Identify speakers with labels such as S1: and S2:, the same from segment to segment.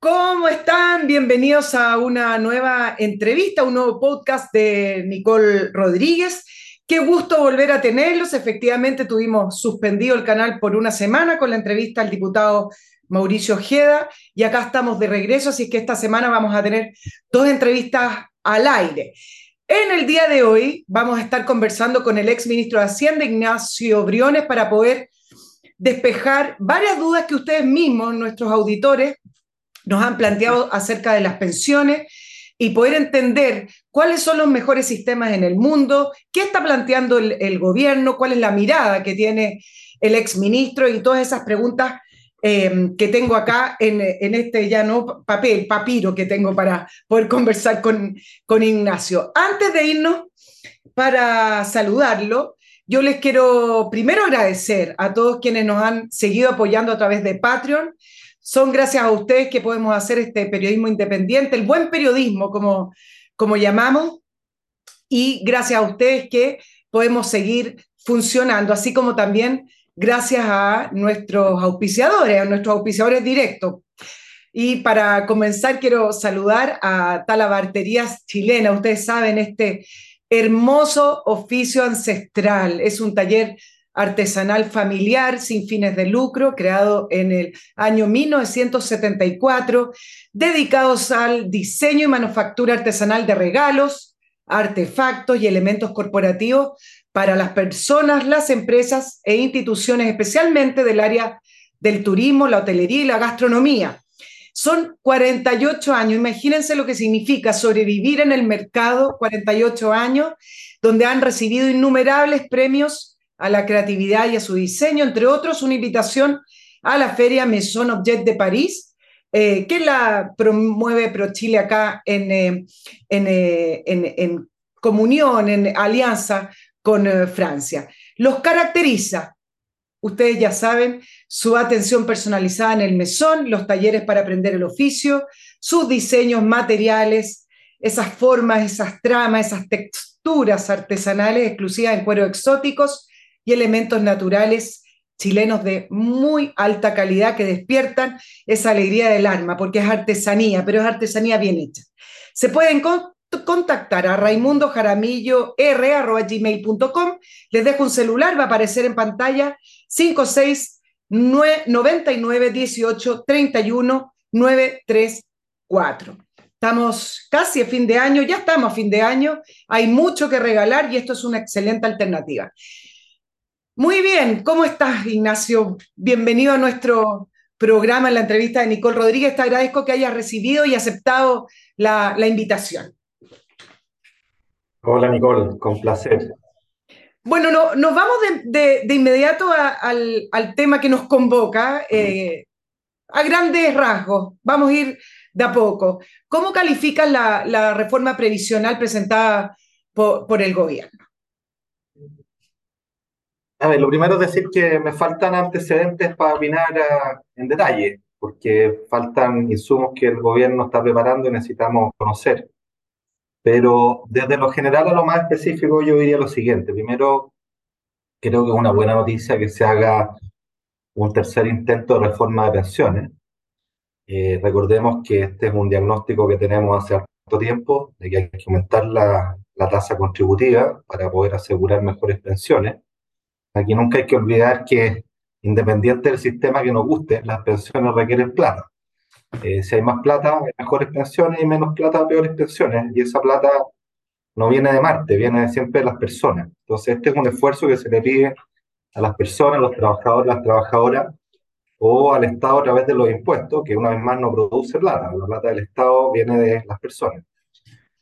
S1: ¿Cómo están? Bienvenidos a una nueva entrevista, un nuevo podcast de Nicole Rodríguez. Qué gusto volver a tenerlos. Efectivamente, tuvimos suspendido el canal por una semana con la entrevista al diputado Mauricio Ojeda y acá estamos de regreso, así que esta semana vamos a tener dos entrevistas al aire. En el día de hoy vamos a estar conversando con el ex ministro de Hacienda, Ignacio Briones, para poder despejar varias dudas que ustedes mismos, nuestros auditores, nos han planteado acerca de las pensiones y poder entender cuáles son los mejores sistemas en el mundo, qué está planteando el, gobierno, cuál es la mirada que tiene el ex ministro y todas esas preguntas eh, que tengo acá en, este ya no papel, papiro que tengo para poder conversar con, con Ignacio. Antes de irnos, para saludarlo, yo les quiero primero agradecer a todos quienes nos han seguido apoyando a través de Patreon. Son gracias a ustedes que podemos hacer este periodismo independiente, el buen periodismo, como, como llamamos, y gracias a ustedes que podemos seguir funcionando, así como también gracias a nuestros auspiciadores, a nuestros auspiciadores directos. Y para comenzar, quiero saludar a Talabarterías Chilena. Ustedes saben, este hermoso oficio ancestral. Es un taller artesanal familiar sin fines de lucro, creado en el año 1974, dedicados al diseño y manufactura artesanal de regalos, artefactos y elementos corporativos para las personas, las empresas e instituciones, especialmente del área del turismo, la hotelería y la gastronomía. Son 48 años, imagínense lo que significa sobrevivir en el mercado 48 años, donde han recibido innumerables premios a la creatividad y a su diseño, entre otros una invitación a la feria Maison Objet de París, eh, que la promueve ProChile acá en, eh, eh, en, en, comunión, en alianza con Francia. Los caracteriza Ustedes ya saben, su atención personalizada en el mesón, los talleres para aprender el oficio, sus diseños materiales, esas formas, esas tramas, esas texturas artesanales exclusivas en cuero exóticos y elementos naturales chilenos de muy alta calidad que despiertan esa alegría del alma, porque es artesanía, pero es artesanía bien hecha. Se pueden contactar a Raimundo Jaramillo r@gmail.com. Les dejo un celular, va a aparecer en pantalla 56 99 18 31 934. Estamos casi a fin de año, ya estamos a fin de año, hay mucho que regalar y esto es una excelente alternativa. Muy bien, ¿cómo estás, Ignacio? Bienvenido a nuestro programa en la entrevista de Nicole Rodríguez. Te agradezco que hayas recibido y aceptado la, la invitación.
S2: Hola Nicole, con placer.
S1: Bueno, no, nos vamos de, inmediato al, tema que nos convoca, eh, a grandes rasgos. Vamos a ir de a poco. ¿Cómo calificas la, reforma previsional presentada por, el gobierno?
S2: A ver, lo primero es decir que me faltan antecedentes para opinar ah, en detalle, porque faltan insumos que el gobierno está preparando y necesitamos conocer. Pero desde lo general a lo más específico, yo diría lo siguiente. Primero, creo que es una buena noticia que se haga un tercer intento de reforma de pensiones. Eh, recordemos que este es un diagnóstico que tenemos hace harto tiempo, de que hay que aumentar la, la tasa contributiva para poder asegurar mejores pensiones. Aquí nunca hay que olvidar que, independiente del sistema que nos guste, las pensiones requieren plata. Eh, si hay más plata, mejores pensiones y menos plata, peores pensiones. Y esa plata no viene de Marte, viene siempre de las personas. Entonces, este es un esfuerzo que se le pide a las personas, a los trabajadores, las trabajadoras, o al Estado a través de los impuestos, que una vez más no produce plata. La plata del Estado viene de las personas.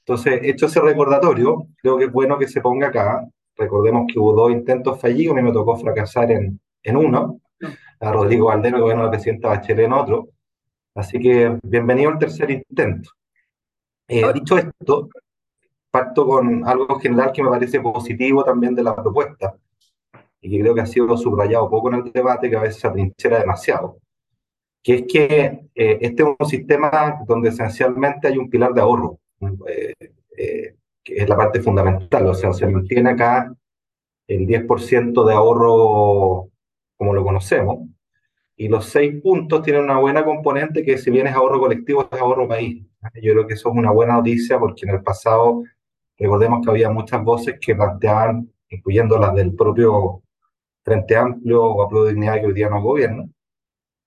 S2: Entonces, hecho ese recordatorio, creo que es bueno que se ponga acá. Recordemos que hubo dos intentos fallidos, a mí me tocó fracasar en, en uno, a Rodrigo Valdero, que bueno, la presidenta Bachelet en otro. Así que bienvenido al tercer intento. Eh, dicho esto, parto con algo general que me parece positivo también de la propuesta y que creo que ha sido subrayado poco en el debate, que a veces se atrinchera demasiado, que es que eh, este es un sistema donde esencialmente hay un pilar de ahorro, eh, que es la parte fundamental, o sea, se mantiene acá el 10% de ahorro como lo conocemos, Y los seis puntos tienen una buena componente que si bien es ahorro colectivo, es ahorro país. Yo creo que eso es una buena noticia porque en el pasado, recordemos que había muchas voces que planteaban, incluyendo las del propio Frente Amplio o de Dignidad que hoy día no gobierna,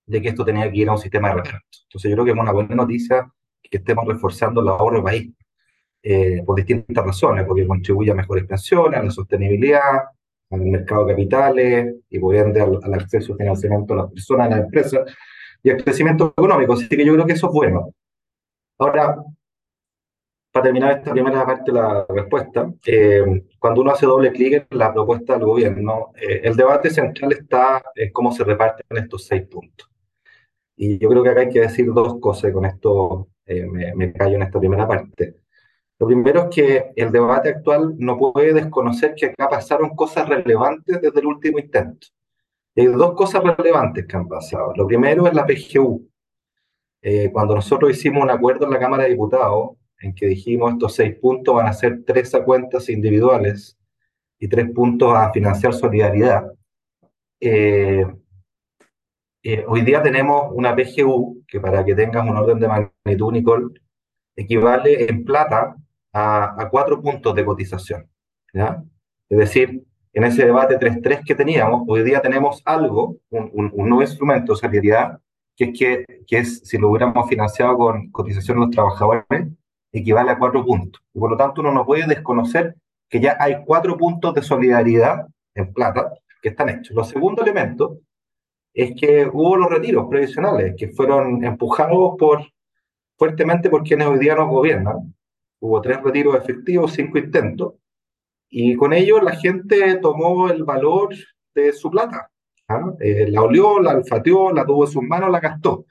S2: de que esto tenía que ir a un sistema de reparto. Entonces yo creo que es una buena noticia que estemos reforzando el ahorro país, eh, por distintas razones, porque contribuye a mejores pensiones, a la sostenibilidad, al mercado de capitales y por ende al, al acceso a financiamiento a las personas, a las empresas y al crecimiento económico. Así que yo creo que eso es bueno. Ahora, para terminar esta primera parte de la respuesta, eh, cuando uno hace doble clic en la propuesta del gobierno, eh, el debate central está en cómo se reparten estos seis puntos. Y yo creo que acá hay que decir dos cosas, y con esto eh, me, me callo en esta primera parte. Lo primero es que el debate actual no puede desconocer que acá pasaron cosas relevantes desde el último intento. hay dos cosas relevantes que han pasado. Lo primero es la PGU. cuando nosotros hicimos un acuerdo en la Cámara de Diputados, en que dijimos estos seis puntos van a ser tres a cuentas individuales y tres puntos a financiar solidaridad. Eh, eh, hoy día tenemos una PGU que para que tengas un orden de magnitud, Nicole, equivale en plata a, cuatro puntos de cotización. ¿ya? Es decir, en ese debate 3-3 que teníamos, hoy día tenemos algo, un, nuevo instrumento de solidaridad, que es, que, que es, si lo hubiéramos financiado con cotización de los trabajadores, equivale a cuatro puntos. Y por lo tanto, uno no puede desconocer que ya hay cuatro puntos de solidaridad en plata que están hechos. Lo segundo elemento es que hubo los retiros previsionales que fueron empujados por, fuertemente por quienes hoy día nos gobiernan. Hubo tres retiros efectivos, cinco intentos, y con ello la gente tomó el valor de su plata. ¿ah? Eh, la olió, la olfateó, la tuvo en sus manos, la gastó.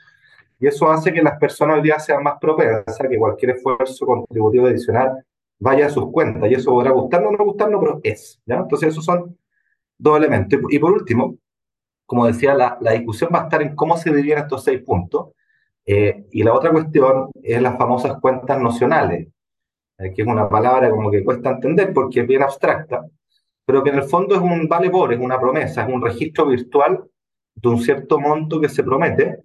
S2: Y eso hace que las personas hoy día sean más propensas que cualquier esfuerzo contributivo adicional vaya a sus cuentas. Y eso podrá gustarnos o no gustarnos, pero es. ¿ya? Entonces, esos son dos elementos. Y por último, como decía, la, la discusión va a estar en cómo se dividen estos seis puntos. Eh, y la otra cuestión es las famosas cuentas nocionales, que es una palabra como que cuesta entender porque es bien abstracta, pero que en el fondo es un vale por, es una promesa, es un registro virtual de un cierto monto que se promete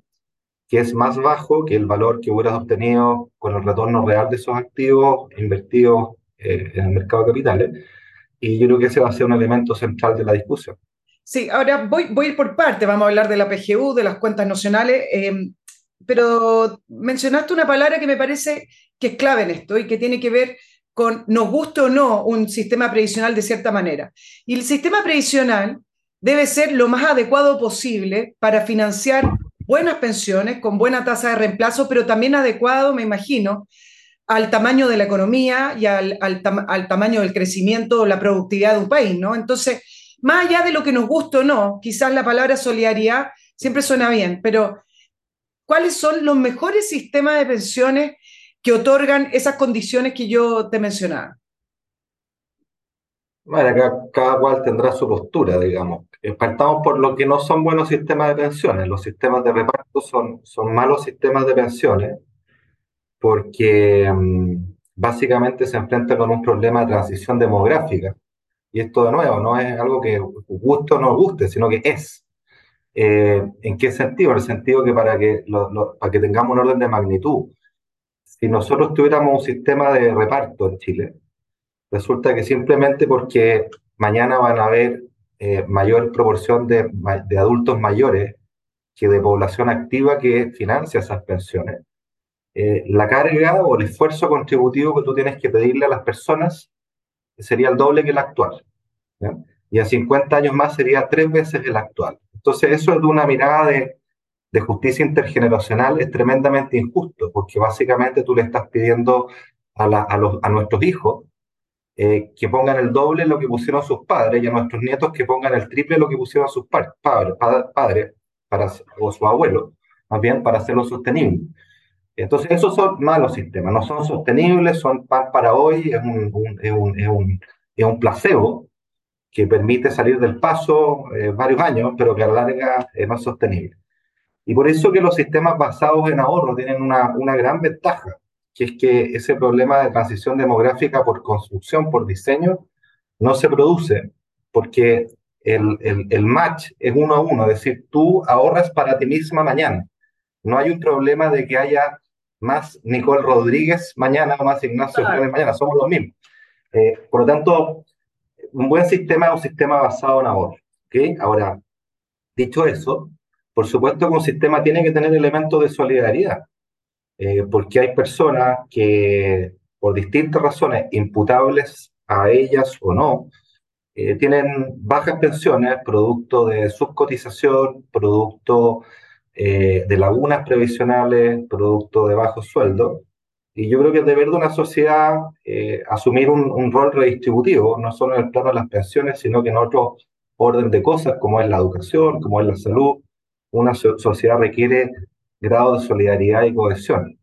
S2: que es más bajo que el valor que hubieras obtenido con el retorno real de esos activos invertidos eh, en el mercado de capitales. Y yo creo que ese va a ser un elemento central de la discusión.
S1: Sí, ahora voy, voy a ir por parte, vamos a hablar de la PGU, de las cuentas nacionales, em, pero mencionaste una palabra que me parece que es clave en esto y que tiene que ver con nos guste o no un sistema previsional de cierta manera. Y el sistema previsional debe ser lo más adecuado posible para financiar buenas pensiones, con buena tasa de reemplazo, pero también adecuado, me imagino, al tamaño de la economía y al, al, al tamaño del crecimiento o la productividad de un país, ¿no? Entonces, más allá de lo que nos guste o no, quizás la palabra solidaridad siempre suena bien, pero ¿cuáles son los mejores sistemas de pensiones que otorgan esas condiciones que yo te mencionaba?
S2: Bueno, cada, cual tendrá su postura, digamos. Partamos por lo que no son buenos sistemas de pensiones. Los sistemas de reparto son, son malos sistemas de pensiones porque mm, básicamente se enfrentan con un problema de transición demográfica. Y esto de nuevo no es algo que guste o no guste, sino que es. Eh, ¿En qué sentido? En el sentido que para que, para que tengamos un orden de magnitud, si nosotros tuviéramos un sistema de reparto en Chile, Resulta que simplemente porque mañana van a haber eh, mayor proporción de, adultos mayores que de población activa que financia esas pensiones, eh, la carga o el esfuerzo contributivo que tú tienes que pedirle a las personas sería el doble que el actual. Y a 50 años más sería tres veces el actual. Entonces eso es una mirada de, de justicia intergeneracional es tremendamente injusto, porque básicamente tú le estás pidiendo a, la, a, los, a nuestros hijos eh, que pongan el doble lo que pusieron sus padres y a nuestros nietos que pongan el triple lo que pusieron sus padres, padres para, o su abuelo, más bien para hacerlo sostenible. Entonces, esos son malos sistemas, no son sostenibles, son pan para hoy, es un, es un, es un, es un placebo que permite salir del paso eh, varios años, pero que a la larga es más sostenible. Y por eso que los sistemas basados en ahorro tienen una, una gran ventaja, que es que ese problema de transición demográfica por construcción, por diseño, no se produce, porque el, el, el, match es uno a uno, es decir, tú ahorras para ti misma mañana. No hay un problema de que haya más Nicole Rodríguez mañana o más Ignacio Flores mañana, somos los mismos. Eh, por lo tanto, un buen sistema es un sistema basado en ahorro. ¿okay? Ahora, dicho eso, por supuesto que un sistema tiene que tener elementos de solidaridad, eh, porque hay personas que, por distintas razones, imputables a ellas o no, eh, tienen bajas pensiones, producto de subcotización, producto eh, de lagunas previsionales, producto de bajos sueldos. Y yo creo que es deber de una sociedad eh, asumir un, un, rol redistributivo, no solo en el plano de las pensiones, sino que en otro orden de cosas, como es la educación, como es la salud. Una sociedad requiere grado de solidaridad y cohesión.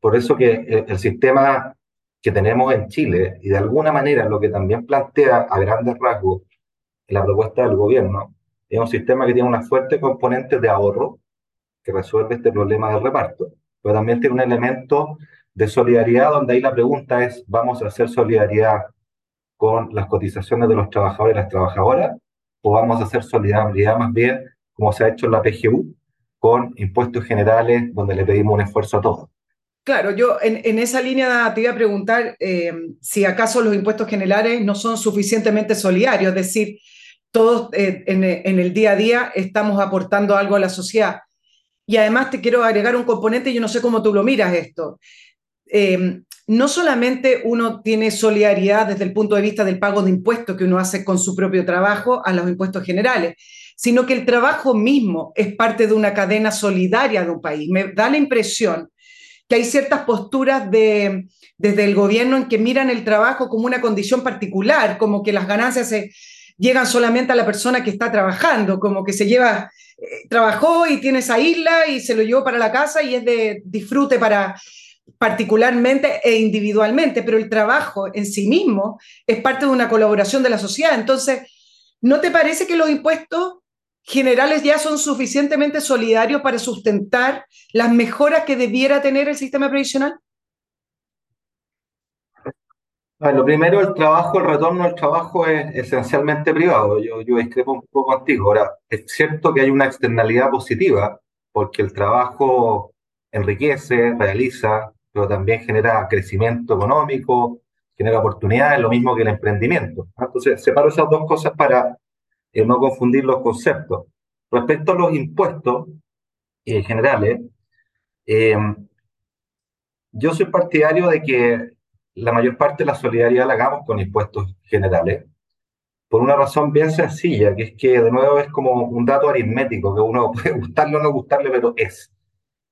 S2: por eso que el, el sistema que tenemos en Chile y de alguna manera lo que también plantea a grandes rasgos la propuesta del gobierno es un sistema que tiene una fuerte componente de ahorro que resuelve este problema del reparto, pero también tiene un elemento de solidaridad donde ahí la pregunta es, ¿vamos a hacer solidaridad con las cotizaciones de los trabajadores y las trabajadoras o vamos a hacer solidaridad más bien como se ha hecho en la PGU con impuestos generales donde le pedimos un esfuerzo a todos?
S1: Claro, yo en, esa línea te iba a preguntar eh, si acaso los impuestos generales no son suficientemente solidarios, es decir, todos eh, en, el día a día estamos aportando algo a la sociedad. Y además te quiero agregar un componente, yo no sé cómo tú lo miras esto. Eh, no solamente uno tiene solidaridad desde el punto de vista del pago de impuestos que uno hace con su propio trabajo a los impuestos generales, sino que el trabajo mismo es parte de una cadena solidaria de un país. Me da la impresión que hay ciertas posturas de, desde el gobierno en que miran el trabajo como una condición particular, como que las ganancias se, llegan solamente a la persona que está trabajando, como que se lleva, eh, trabajó y tiene esa isla y se lo llevó para la casa y es de disfrute para particularmente e individualmente, pero el trabajo en sí mismo es parte de una colaboración de la sociedad. Entonces, ¿no te parece que los impuestos generales ya son suficientemente solidarios para sustentar las mejoras que debiera tener el sistema previsional?
S2: lo primero, el trabajo, el retorno al trabajo es esencialmente privado. Yo, yo discrepo un poco contigo. Ahora, es cierto que hay una externalidad positiva, porque el trabajo enriquece, realiza, pero también genera crecimiento económico, genera oportunidades, lo mismo que el emprendimiento. Entonces, separo esas dos cosas para y no confundir los conceptos. Respecto a los impuestos eh, generales, eh, yo soy partidario de que la mayor parte de la solidaridad la hagamos con impuestos generales, por una razón bien sencilla, que es que de nuevo es como un dato aritmético, que uno puede gustarle o no gustarle, pero es.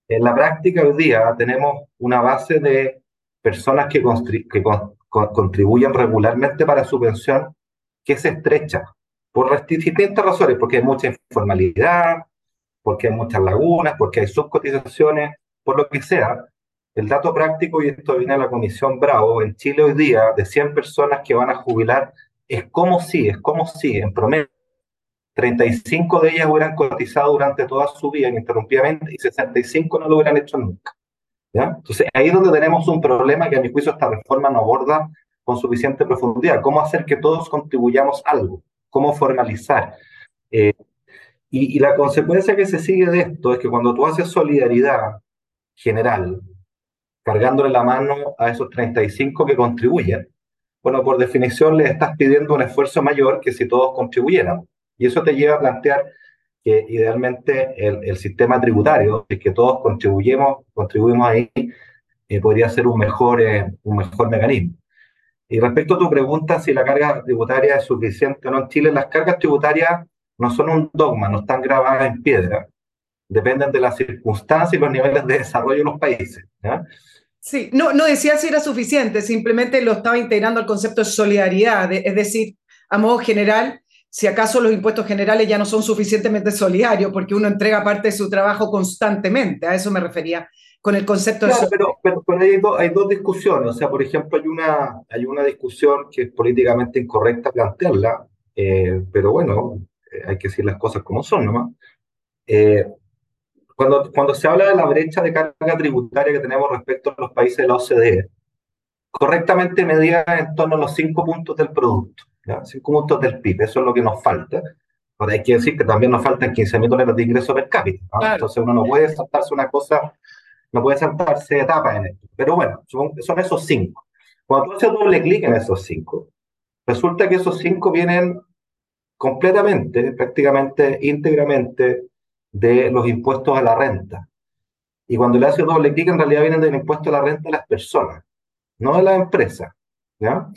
S2: En la práctica hoy día tenemos una base de personas que, que contribuyen regularmente para su pensión que es estrecha por distintas razones, porque hay mucha informalidad, porque hay muchas lagunas, porque hay subcotizaciones, por lo que sea. El dato práctico, y esto viene a la Comisión Bravo, en Chile hoy día, de 100 personas que van a jubilar, es como si, es como si, en promedio, 35 de ellas hubieran cotizado durante toda su vida ininterrumpidamente y 65 no lo hubieran hecho nunca. ¿ya? Entonces, ahí es donde tenemos un problema que a mi juicio esta reforma no aborda con suficiente profundidad. ¿Cómo hacer que todos contribuyamos algo? Cómo formalizar. Eh, y, la consecuencia que se sigue de esto es que cuando tú haces solidaridad general, cargándole la mano a esos 35 que contribuyen, bueno, por definición le estás pidiendo un esfuerzo mayor que si todos contribuyeran. Y eso te lleva a plantear que idealmente el, sistema tributario, es que todos contribuyemos, contribuimos ahí, eh, podría ser un mejor, eh, un mejor mecanismo. Y respecto a tu pregunta, si la carga tributaria es suficiente o no en Chile, las cargas tributarias no son un dogma, no están grabadas en piedra. Dependen de las circunstancias y los niveles de desarrollo de los países.
S1: Sí, no, no decía si era suficiente, simplemente lo estaba integrando al concepto de solidaridad, es decir, a modo general, si acaso los impuestos generales ya no son suficientemente solidarios porque uno entrega parte de su trabajo constantemente, a eso me refería con el concepto
S2: de... Pero, pero, pero hay, hay, dos discusiones, o sea, por ejemplo, hay una, hay una discusión que es políticamente incorrecta plantearla, eh, pero bueno, eh, hay que decir las cosas como son nomás. Eh, cuando, cuando se habla de la brecha de carga tributaria que tenemos respecto a los países de la OCDE, correctamente medida en torno a los cinco puntos del producto. 5 puntos del PIB, eso es lo que nos falta. Ahora hay que decir que también nos faltan 15 mil dólares de ingreso per cápita. Entonces uno no puede saltarse una cosa, no puede saltarse etapas en esto. Pero bueno, son, son esos cinco. Cuando tú haces doble clic en esos cinco, resulta que esos cinco vienen completamente, prácticamente íntegramente de los impuestos a la renta. Y cuando le haces doble clic, en realidad vienen del impuesto a la renta de las personas, no de las empresas. ¿ya?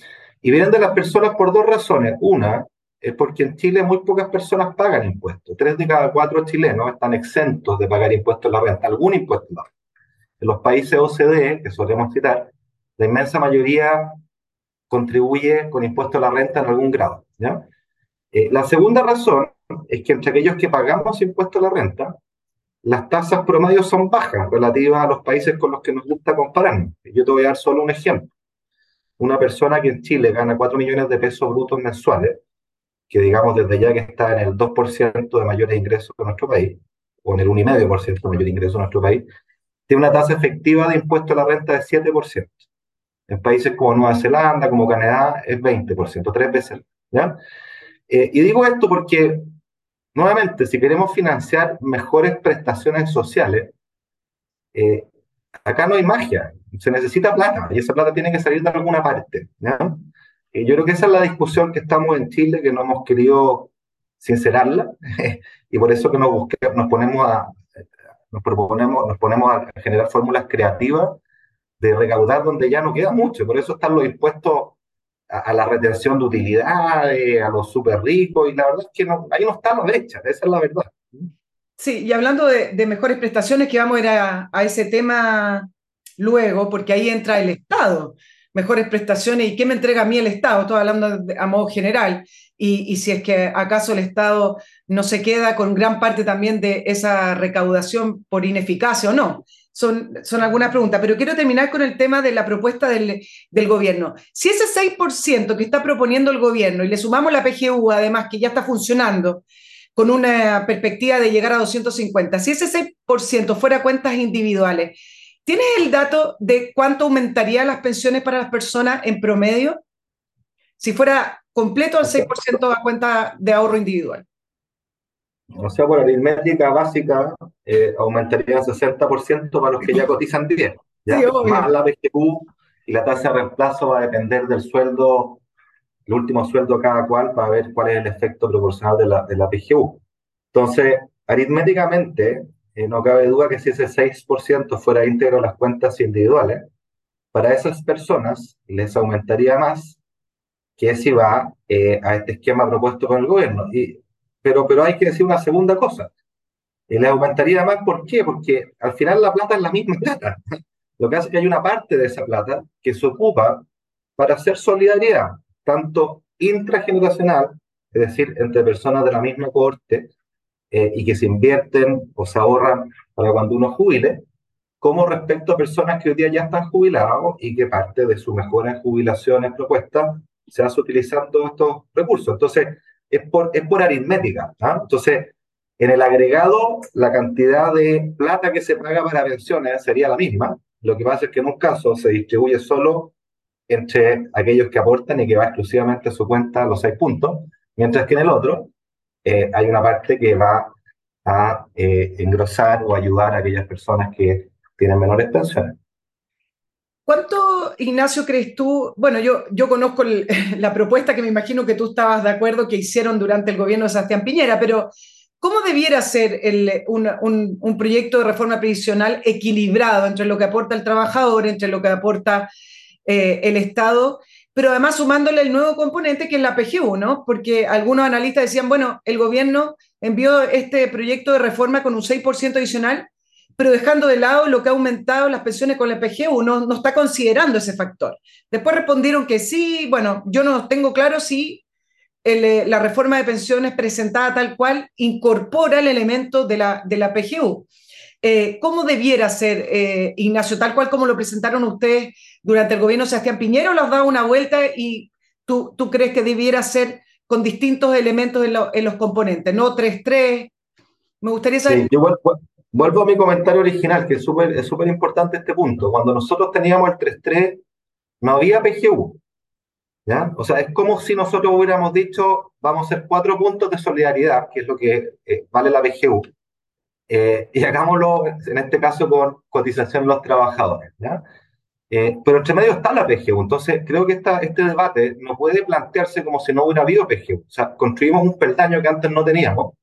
S2: Y vienen de las personas por dos razones. Una, es porque en Chile muy pocas personas pagan impuestos. Tres de cada cuatro chilenos están exentos de pagar impuestos a la renta, algún impuesto a la renta. En los países OCDE, que solemos citar, la inmensa mayoría contribuye con impuestos a la renta en algún grado. ¿ya? Eh, la segunda razón es que entre aquellos que pagamos impuestos a la renta, las tasas promedio son bajas relativas a los países con los que nos gusta compararnos. Yo te voy a dar solo un ejemplo. Una persona que en Chile gana 4 millones de pesos brutos mensuales, que digamos desde ya que está en el 2% de mayores ingresos de nuestro país, o en el 1,5% de mayor ingreso de nuestro país, tiene una tasa efectiva de impuesto a la renta de 7%. En países como Nueva Zelanda, como Canadá, es 20%, tres veces. Eh, y digo esto porque, nuevamente, si queremos financiar mejores prestaciones sociales, eh, acá no hay magia, se necesita plata y esa plata tiene que salir de alguna parte. Y yo creo que esa es la discusión que estamos en Chile, que no hemos querido sincerarla y por eso que nos, nos ponemos a, nos proponemos, nos ponemos a generar fórmulas creativas de recaudar donde ya no queda mucho. Por eso están los impuestos a, la retención de utilidades, a los súper ricos, y la verdad es que ahí no está la brecha, esa es la verdad.
S1: Sí, y hablando de, mejores prestaciones, que vamos a ir a, ese tema luego, porque ahí entra el Estado. Mejores prestaciones, ¿y qué me entrega a mí el Estado? Estoy hablando a modo general. Y, y, si es que acaso el Estado no se queda con gran parte también de esa recaudación por ineficacia o no son, son algunas preguntas, pero quiero terminar con el tema de la propuesta del, del, gobierno. Si ese 6% que está proponiendo el gobierno y le sumamos la PGU, además, que ya está funcionando, con una perspectiva de llegar a 250, si ese 6% fuera cuentas individuales, ¿tienes el dato de cuánto aumentaría las pensiones para las personas en promedio? Si fuera completo al 6% a cuenta de ahorro individual.
S2: O sea, por aritmética básica, eh, aumentaría el 60% para los que ya cotizan 10. ¿ya? Más la PGU y la tasa de reemplazo va a depender del sueldo, el último sueldo cada cual, para ver cuál es el efecto proporcional de la, de la PGU. Entonces, aritméticamente, eh, no cabe duda que si ese 6% fuera íntegro a las cuentas individuales, para esas personas les aumentaría más que si va eh, a este esquema propuesto con el gobierno. Y pero, pero hay que decir una segunda cosa. Y le aumentaría más, ¿por qué? Porque al final la plata es la misma plata. Lo que hace es que hay una parte de esa plata que se ocupa para hacer solidaridad, tanto intrageneracional, es decir, entre personas de la misma corte, eh, y que se invierten o se ahorran para cuando uno jubile, como respecto a personas que hoy día ya están jubilados y que parte de sus mejores jubilaciones propuestas se hace utilizando estos recursos. Entonces, es por, es por aritmética. ¿ah? Entonces, en el agregado, la cantidad de plata que se paga para pensiones sería la misma. Lo que pasa es que en un caso se distribuye solo entre aquellos que aportan y que va exclusivamente a su cuenta los seis puntos, mientras que en el otro eh, hay una parte que va a eh, engrosar o ayudar a aquellas personas que tienen menores pensiones.
S1: ¿Cuánto, Ignacio, crees tú? Bueno, yo, yo conozco la propuesta que me imagino que tú estabas de acuerdo que hicieron durante el gobierno de Sebastián Piñera, pero ¿cómo debiera ser un, un, proyecto de reforma previsional equilibrado entre lo que aporta el trabajador, entre lo que aporta eh, el Estado, pero además sumándole el nuevo componente que es la PGU, ¿no? Porque algunos analistas decían, bueno, el gobierno envió este proyecto de reforma con un 6% adicional pero dejando de lado lo que ha aumentado las pensiones con la PGU, no, no está considerando ese factor. Después respondieron que sí, bueno, yo no tengo claro si eh, la reforma de pensiones presentada tal cual incorpora el elemento de la, de la PGU. Eh, ¿Cómo debiera ser, eh, Ignacio, tal cual como lo presentaron ustedes durante el gobierno de Sebastián Piñero, los da una vuelta y tú, tú crees que debiera ser con distintos elementos en, los componentes, no 3-3? Me gustaría saber...
S2: Vuelvo a mi comentario original, que es súper es importante este punto. Cuando nosotros teníamos el 3.3, no había PGU. ¿ya? O sea, es como si nosotros hubiéramos dicho, vamos a hacer cuatro puntos de solidaridad, que es lo que eh, vale la PGU, eh, y hagámoslo, en este caso, con cotización de los trabajadores, ¿ya? Eh, pero entre medio está la PGU, entonces creo que esta, este debate no puede plantearse como si no hubiera habido PGU. O sea, construimos un peldaño que antes no teníamos,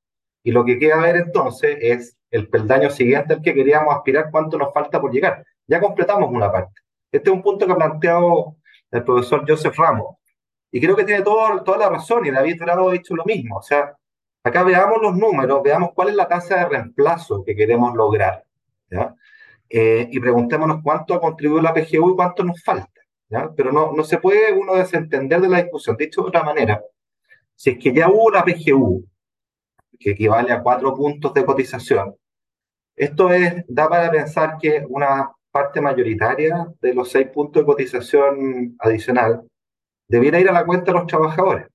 S2: y lo que queda ver entonces es el peldaño siguiente al que queríamos aspirar, cuánto nos falta por llegar. Ya completamos una parte. Este es un punto que ha planteado el profesor Joseph Ramos, y creo que tiene todo, toda la razón, y David Bravo ha dicho lo mismo. O sea, acá veamos los números, veamos cuál es la tasa de reemplazo que queremos lograr, ¿ya? Eh, y preguntémonos cuánto ha contribuido la PGU y cuánto nos falta. ¿ya? Pero no, no se puede uno desentender de la discusión. Dicho de otra manera, si es que ya hubo la PGU, que equivale a cuatro puntos de cotización, esto es, da para pensar que una parte mayoritaria de los seis puntos de cotización adicional debiera ir a la cuenta de los trabajadores.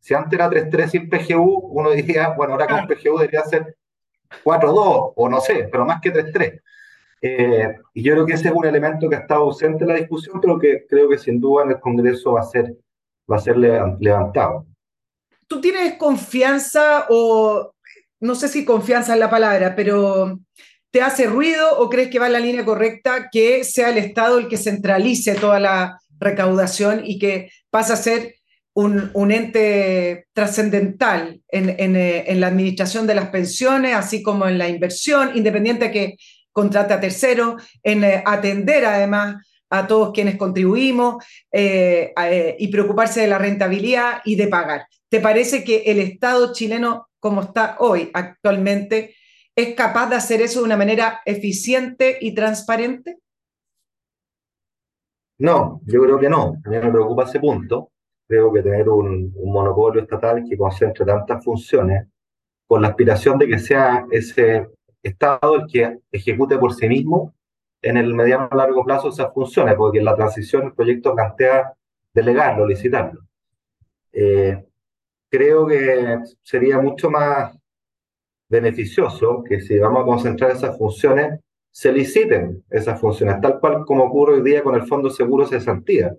S2: Si antes era 3.3 sin PGU, uno diría, bueno, ahora con PGU debería ser 4-2 o no sé, pero más que 3-3. Eh, y yo creo que ese es un elemento que ha estado ausente en la discusión, pero que creo que sin duda en el Congreso va a ser, va a ser levantado.
S1: ¿Tú tienes confianza o no sé si confianza es la palabra, pero ¿te hace ruido o crees que va en la línea correcta que sea el Estado el que centralice toda la recaudación y que pasa a ser un, ente trascendental eh, en, la administración de las pensiones, así como en la inversión, independiente que contrate a terceros, en eh, atender además a todos quienes contribuimos eh, y preocuparse de la rentabilidad y de pagar. ¿Te parece que el Estado chileno, como está hoy actualmente, es capaz de hacer eso de una manera eficiente y transparente?
S2: No, yo creo que no. A mí me preocupa ese punto creo que tener un, monopolio estatal que concentre tantas funciones, con la aspiración de que sea ese Estado el que ejecute por sí mismo en el mediano a largo plazo esas funciones, porque en la transición el proyecto plantea delegarlo, licitarlo. Eh, creo que sería mucho más beneficioso que si vamos a concentrar esas funciones, se liciten esas funciones, tal cual como ocurre hoy día con el Fondo Seguro de Cesantía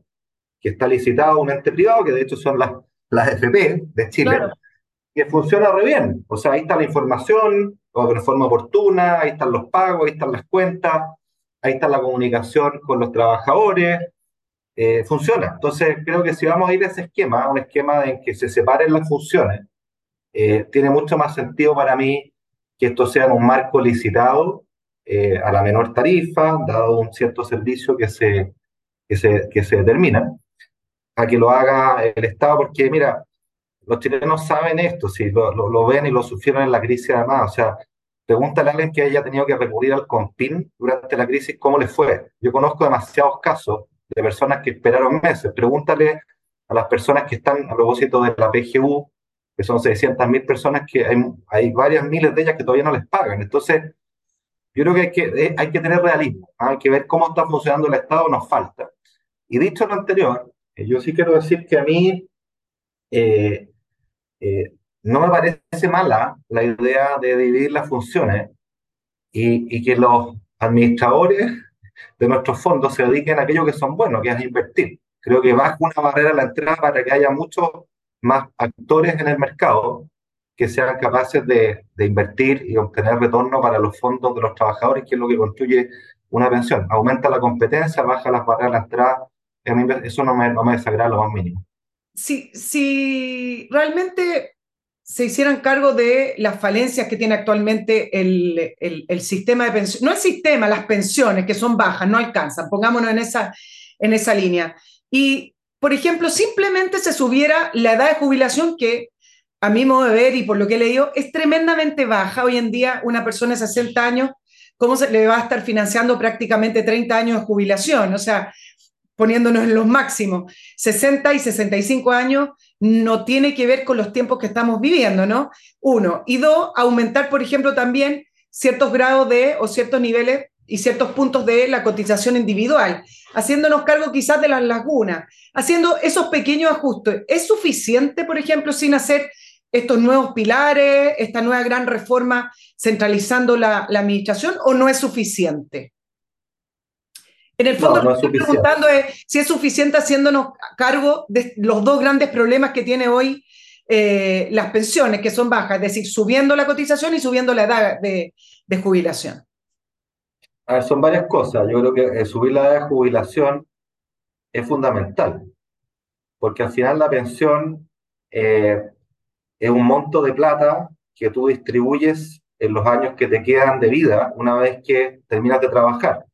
S2: que está licitado a un ente privado, que de hecho son las, las FP de Chile, que funciona re bien. O sea, ahí está la información, de forma oportuna, ahí están los pagos, ahí están las cuentas, ahí está la comunicación con los trabajadores, eh, funciona. Entonces, creo que si vamos a ir a ese esquema, un esquema en que se separen las funciones, eh, tiene mucho más sentido para mí que esto sea en un marco licitado eh, a la menor tarifa, dado un cierto servicio que se, que se, que se determina a que lo haga el Estado, porque mira, los chilenos saben esto, si lo, lo, ven y lo sufrieron en la crisis además, o sea, pregúntale a alguien que haya tenido que recurrir al COMPIN durante la crisis, ¿cómo le fue? Yo conozco demasiados casos de personas que esperaron meses, pregúntale a las personas que están a propósito de la PGU, que son 600.000 personas, que hay, varias miles de ellas que todavía no les pagan. Entonces, yo creo que hay que, eh, tener realismo, ¿ah? hay que ver cómo está funcionando el Estado, nos falta. Y dicho lo anterior, eh, yo sí quiero decir que a mí eh, no me parece mala la idea de dividir las funciones y, que los administradores de nuestros fondos se dediquen a aquello que son buenos, que es invertir. Creo que baja una barrera a la entrada para que haya muchos más actores en el mercado que sean capaces de, de, invertir y obtener retorno para los fondos de los trabajadores, que es lo que construye una pensión. Aumenta la competencia, baja las barreras a la entrada eso no me, no me desagrada lo más mínimo.
S1: Si, si realmente se hicieran cargo de las falencias que tiene actualmente el, el, sistema de pensiones, no el sistema, las pensiones que son bajas, no alcanzan, pongámonos en esa, en esa línea. Y, por ejemplo, simplemente se subiera la edad de jubilación que a mi modo de ver y por lo que he leído, es tremendamente baja. Hoy en día una persona de 60 años, ¿cómo se le va a estar financiando prácticamente 30 años de jubilación? O sea, poniéndonos en los máximos, 60 y 65 años no tiene que ver con los tiempos que estamos viviendo, ¿no? Uno. Y dos, aumentar, por ejemplo, también ciertos grados de o ciertos niveles y ciertos puntos de la cotización individual, haciéndonos cargo quizás de las lagunas, haciendo esos pequeños ajustes. ¿Es suficiente, por ejemplo, sin hacer estos nuevos pilares, esta nueva gran reforma centralizando la, la administración o no es suficiente? En el fondo, lo que estoy preguntando es si es suficiente haciéndonos cargo de los dos grandes problemas que tiene hoy eh, las pensiones, que son bajas, es decir, subiendo la cotización y subiendo la edad de, jubilación.
S2: A ver, son varias cosas. Yo creo que eh, subir la edad de jubilación es fundamental, porque al final la pensión eh, es un monto de plata que tú distribuyes en los años que te quedan de vida una vez que terminas de trabajar.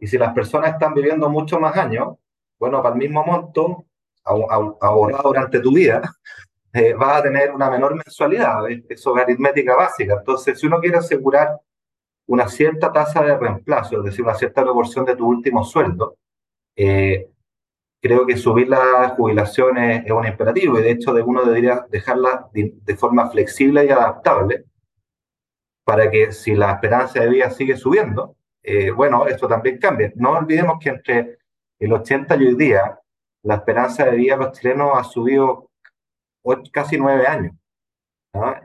S2: Y si las personas están viviendo mucho más años, bueno, para el mismo monto ahorrado durante tu vida, eh, vas a tener una menor mensualidad. Eso es aritmética básica. Entonces, si uno quiere asegurar una cierta tasa de reemplazo, es decir, una cierta proporción de tu último sueldo, eh, creo que subir la jubilación es, un imperativo y de hecho de uno debería dejarla de, forma flexible y adaptable para que si la esperanza de vida sigue subiendo, eh, bueno, esto también cambia. No olvidemos que entre el 80 y hoy día, la esperanza de vida de los chilenos ha subido casi nueve años.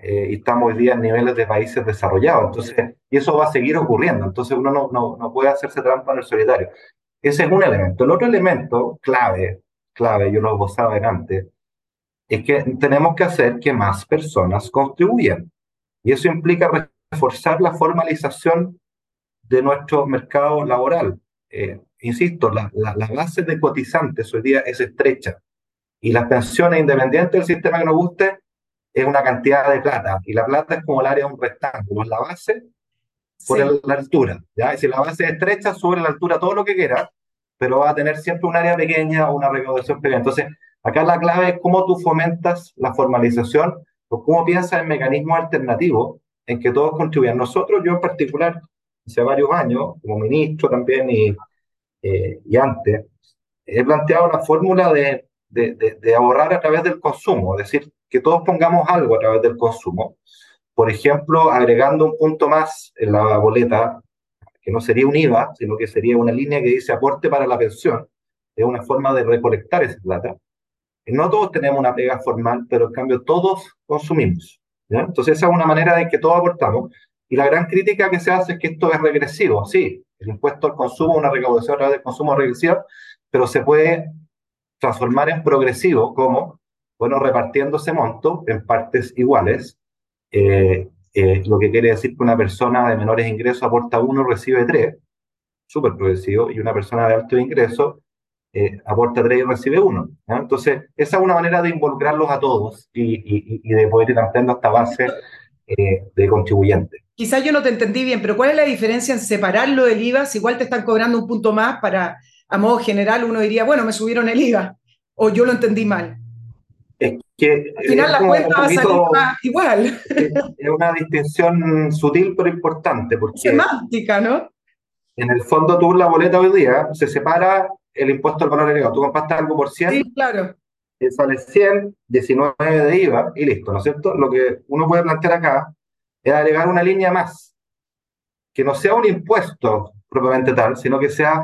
S2: Eh, y estamos hoy día en niveles de países desarrollados. Entonces, y eso va a seguir ocurriendo. Entonces, uno no, no, no puede hacerse trampa en el solitario. Ese es un elemento. El otro elemento clave, clave, yo lo gozaba antes, es que tenemos que hacer que más personas contribuyan. Y eso implica reforzar la formalización de nuestro mercado laboral. Eh, insisto, la, la, base de cotizantes hoy día es estrecha y las pensiones independientes del sistema que nos guste es una cantidad de plata y la plata es como el área de un rectángulo, es la base por la altura. ¿ya? Y si la base es estrecha, sube la altura todo lo que quiera, pero va a tener siempre un área pequeña o una recaudación pequeña. Entonces, acá la clave es cómo tú fomentas la formalización o cómo piensas en mecanismos alternativos en que todos contribuyan. Nosotros, yo en particular, hace varios años, como ministro también y, eh, y antes, he planteado una fórmula de, de, de, ahorrar a través del consumo, es decir, que todos pongamos algo a través del consumo. Por ejemplo, agregando un punto más en la boleta, que no sería un IVA, sino que sería una línea que dice aporte para la pensión. Es una forma de recolectar esa plata. No todos tenemos una pega formal, pero en cambio todos consumimos. Entonces esa es una manera de que todos aportamos. Y la gran crítica que se hace es que esto es regresivo. Sí, el impuesto al consumo, una recaudación a través del consumo regresiva, pero se puede transformar en progresivo, como, bueno, repartiendo ese monto en partes iguales, eh, eh, lo que quiere decir que una persona de menores ingresos aporta uno, recibe tres, súper progresivo, y una persona de alto ingreso eh, aporta tres y recibe uno. Entonces, esa es una manera de involucrarlos a todos y, de poder ir ampliando esta base de contribuyentes.
S1: Quizás yo no te entendí bien, pero ¿cuál es la diferencia en separarlo del IVA si igual te están cobrando un punto más para a modo general uno diría, bueno, me subieron el IVA, o yo lo entendí mal.
S2: Es que
S1: al final la cuenta va a salir igual.
S2: Es una distinción sutil pero importante. Porque
S1: Semántica, ¿no?
S2: En el fondo tú la boleta hoy día se separa el impuesto al valor agregado. Tú compraste algo por 100.
S1: Sí, claro.
S2: Sale 100, 19 de IVA y listo, ¿no es cierto? Lo que uno puede plantear acá es agregar una línea más, que no sea un impuesto propiamente tal, sino que sea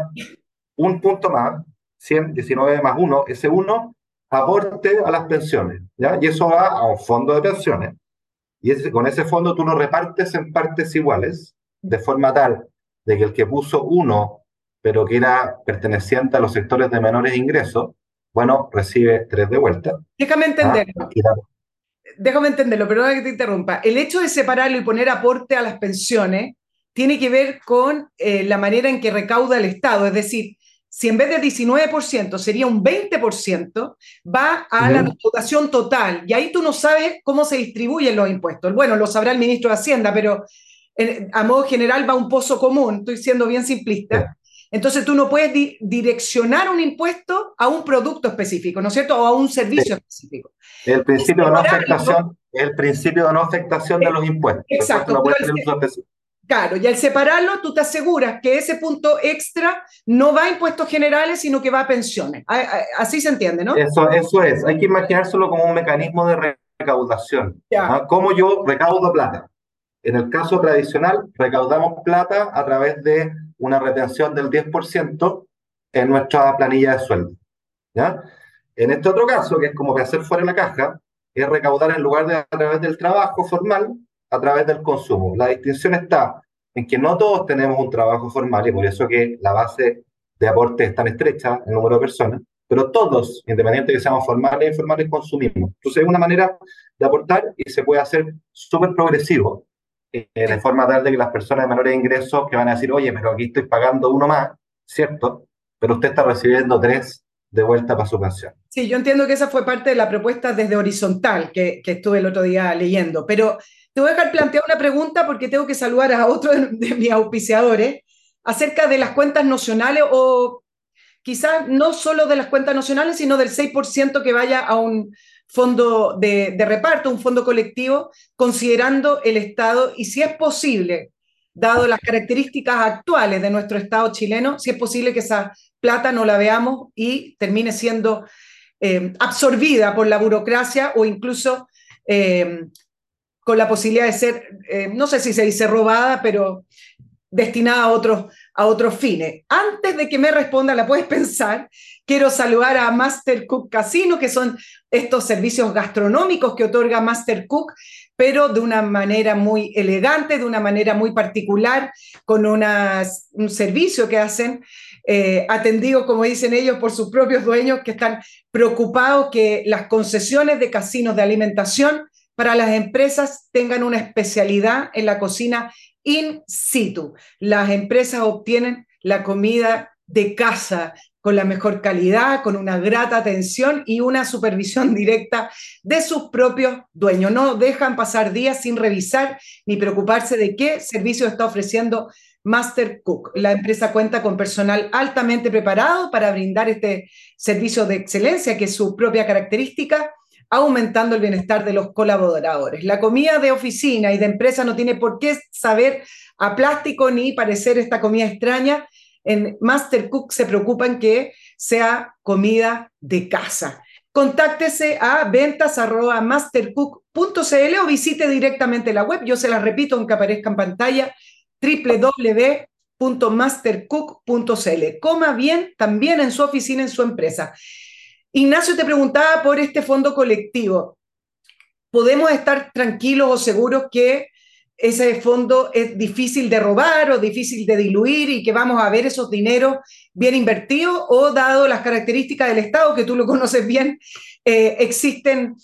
S2: un punto más, 100, 19 más 1, ese 1 aporte a las pensiones, ¿ya? Y eso va a un fondo de pensiones. Y ese, con ese fondo tú lo repartes en partes iguales, de forma tal de que el que puso 1, pero que era perteneciente a los sectores de menores ingresos, bueno, recibe 3 de vuelta.
S1: Déjame entenderlo. Ah, Déjame entenderlo, perdona que te interrumpa. El hecho de separarlo y poner aporte a las pensiones tiene que ver con eh, la manera en que recauda el Estado, es decir, si en vez de 19% sería un 20%, va a la recaudación total. Y ahí tú no sabes cómo se distribuyen los impuestos. Bueno, lo sabrá el ministro de Hacienda, pero a modo general va a un pozo común, estoy siendo bien simplista. Entonces tú no puedes direccionar un impuesto a un producto específico, ¿no es cierto? O a un servicio específico.
S2: El principio de no afectación, el principio de no afectación de los impuestos.
S1: Exacto. Claro, y al separarlo, tú te aseguras que ese punto extra no va a impuestos generales, sino que va a pensiones. Así se entiende, ¿no?
S2: Eso, eso es. Hay que imaginárselo como un mecanismo de recaudación. ¿Ah? ¿Cómo yo recaudo plata? En el caso tradicional, recaudamos plata a través de una retención del 10% en nuestra planilla de sueldo. ¿ya? En este otro caso, que es como que hacer fuera de la caja, es recaudar en lugar de a través del trabajo formal, a través del consumo. La distinción está en que no todos tenemos un trabajo formal y por eso que la base de aportes tan estrecha, el número de personas, pero todos, independientemente de que seamos formales e informales, consumimos. Entonces es una manera de aportar y se puede hacer súper progresivo, eh, de forma tal de que las personas de menores ingresos que van a decir, oye, pero aquí estoy pagando uno más, ¿cierto? Pero usted está recibiendo tres de vuelta para su pensión.
S1: Sí, yo entiendo que esa fue parte de la propuesta desde horizontal que, que estuve el otro día leyendo, pero te voy a dejar plantear una pregunta porque tengo que saludar a otro de, de mis auspiciadores acerca de las cuentas nacionales o quizás no solo de las cuentas nacionales, sino del 6% que vaya a un fondo de, reparto, un fondo colectivo, considerando el Estado y si es posible, dado las características actuales de nuestro Estado chileno, si es posible que esa plata no la veamos y termine siendo eh, absorbida por la burocracia o incluso eh, con la posibilidad de ser, eh, no sé si se dice robada, pero destinada a otros, a otros fines. Antes de que me responda, la puedes pensar, quiero saludar a Master Cook Casino, que son estos servicios gastronómicos que otorga Master Cook, pero de una manera muy elegante, de una manera muy particular, con unas, un servicio que hacen eh, atendido, como dicen ellos, por sus propios dueños que están preocupados que las concesiones de casinos de alimentación para las empresas tengan una especialidad en la cocina in situ. Las empresas obtienen la comida de casa con la mejor calidad, con una grata atención y una supervisión directa de sus propios dueños. No dejan pasar días sin revisar ni preocuparse de qué servicio está ofreciendo Master Cook. La empresa cuenta con personal altamente preparado para brindar este servicio de excelencia, que es su propia característica, aumentando el bienestar de los colaboradores. La comida de oficina y de empresa no tiene por qué saber a plástico ni parecer esta comida extraña. En Master Cook se preocupan que sea comida de casa. Contáctese a ventas.mastercook.cl o visite directamente la web. Yo se la repito, aunque aparezca en pantalla, www.mastercook.cl. Coma bien también en su oficina, en su empresa. Ignacio te preguntaba por este fondo colectivo. ¿Podemos estar tranquilos o seguros que ese fondo es difícil de robar o difícil de diluir y que vamos a ver esos dineros bien invertidos o dado las características del Estado, que tú lo conoces bien, eh, existen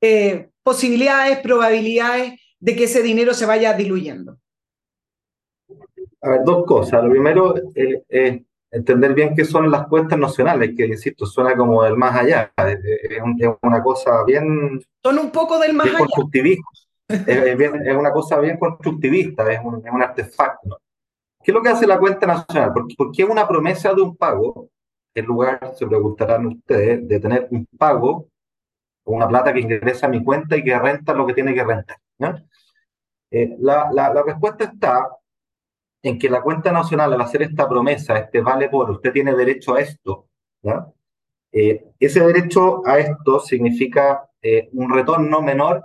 S1: eh, posibilidades, probabilidades de que ese dinero se vaya diluyendo?
S2: A ver, dos cosas. Lo primero eh, entender bien qué son las cuentas nacionales, que insisto, suena como del más allá. Es, una cosa bien.
S1: Son un poco del más allá.
S2: Constructivista. es, una cosa bien constructivista, es un, un, artefacto. ¿Qué es lo que hace la cuenta nacional? Porque es una promesa de un pago, en lugar, se preguntarán ustedes, de tener un pago, una plata que ingresa a mi cuenta y que renta lo que tiene que rentar. Eh, la, la, la respuesta está en que la cuenta nacional, al hacer esta promesa, este vale por, usted tiene derecho a esto, eh, ese derecho a esto significa eh, un retorno menor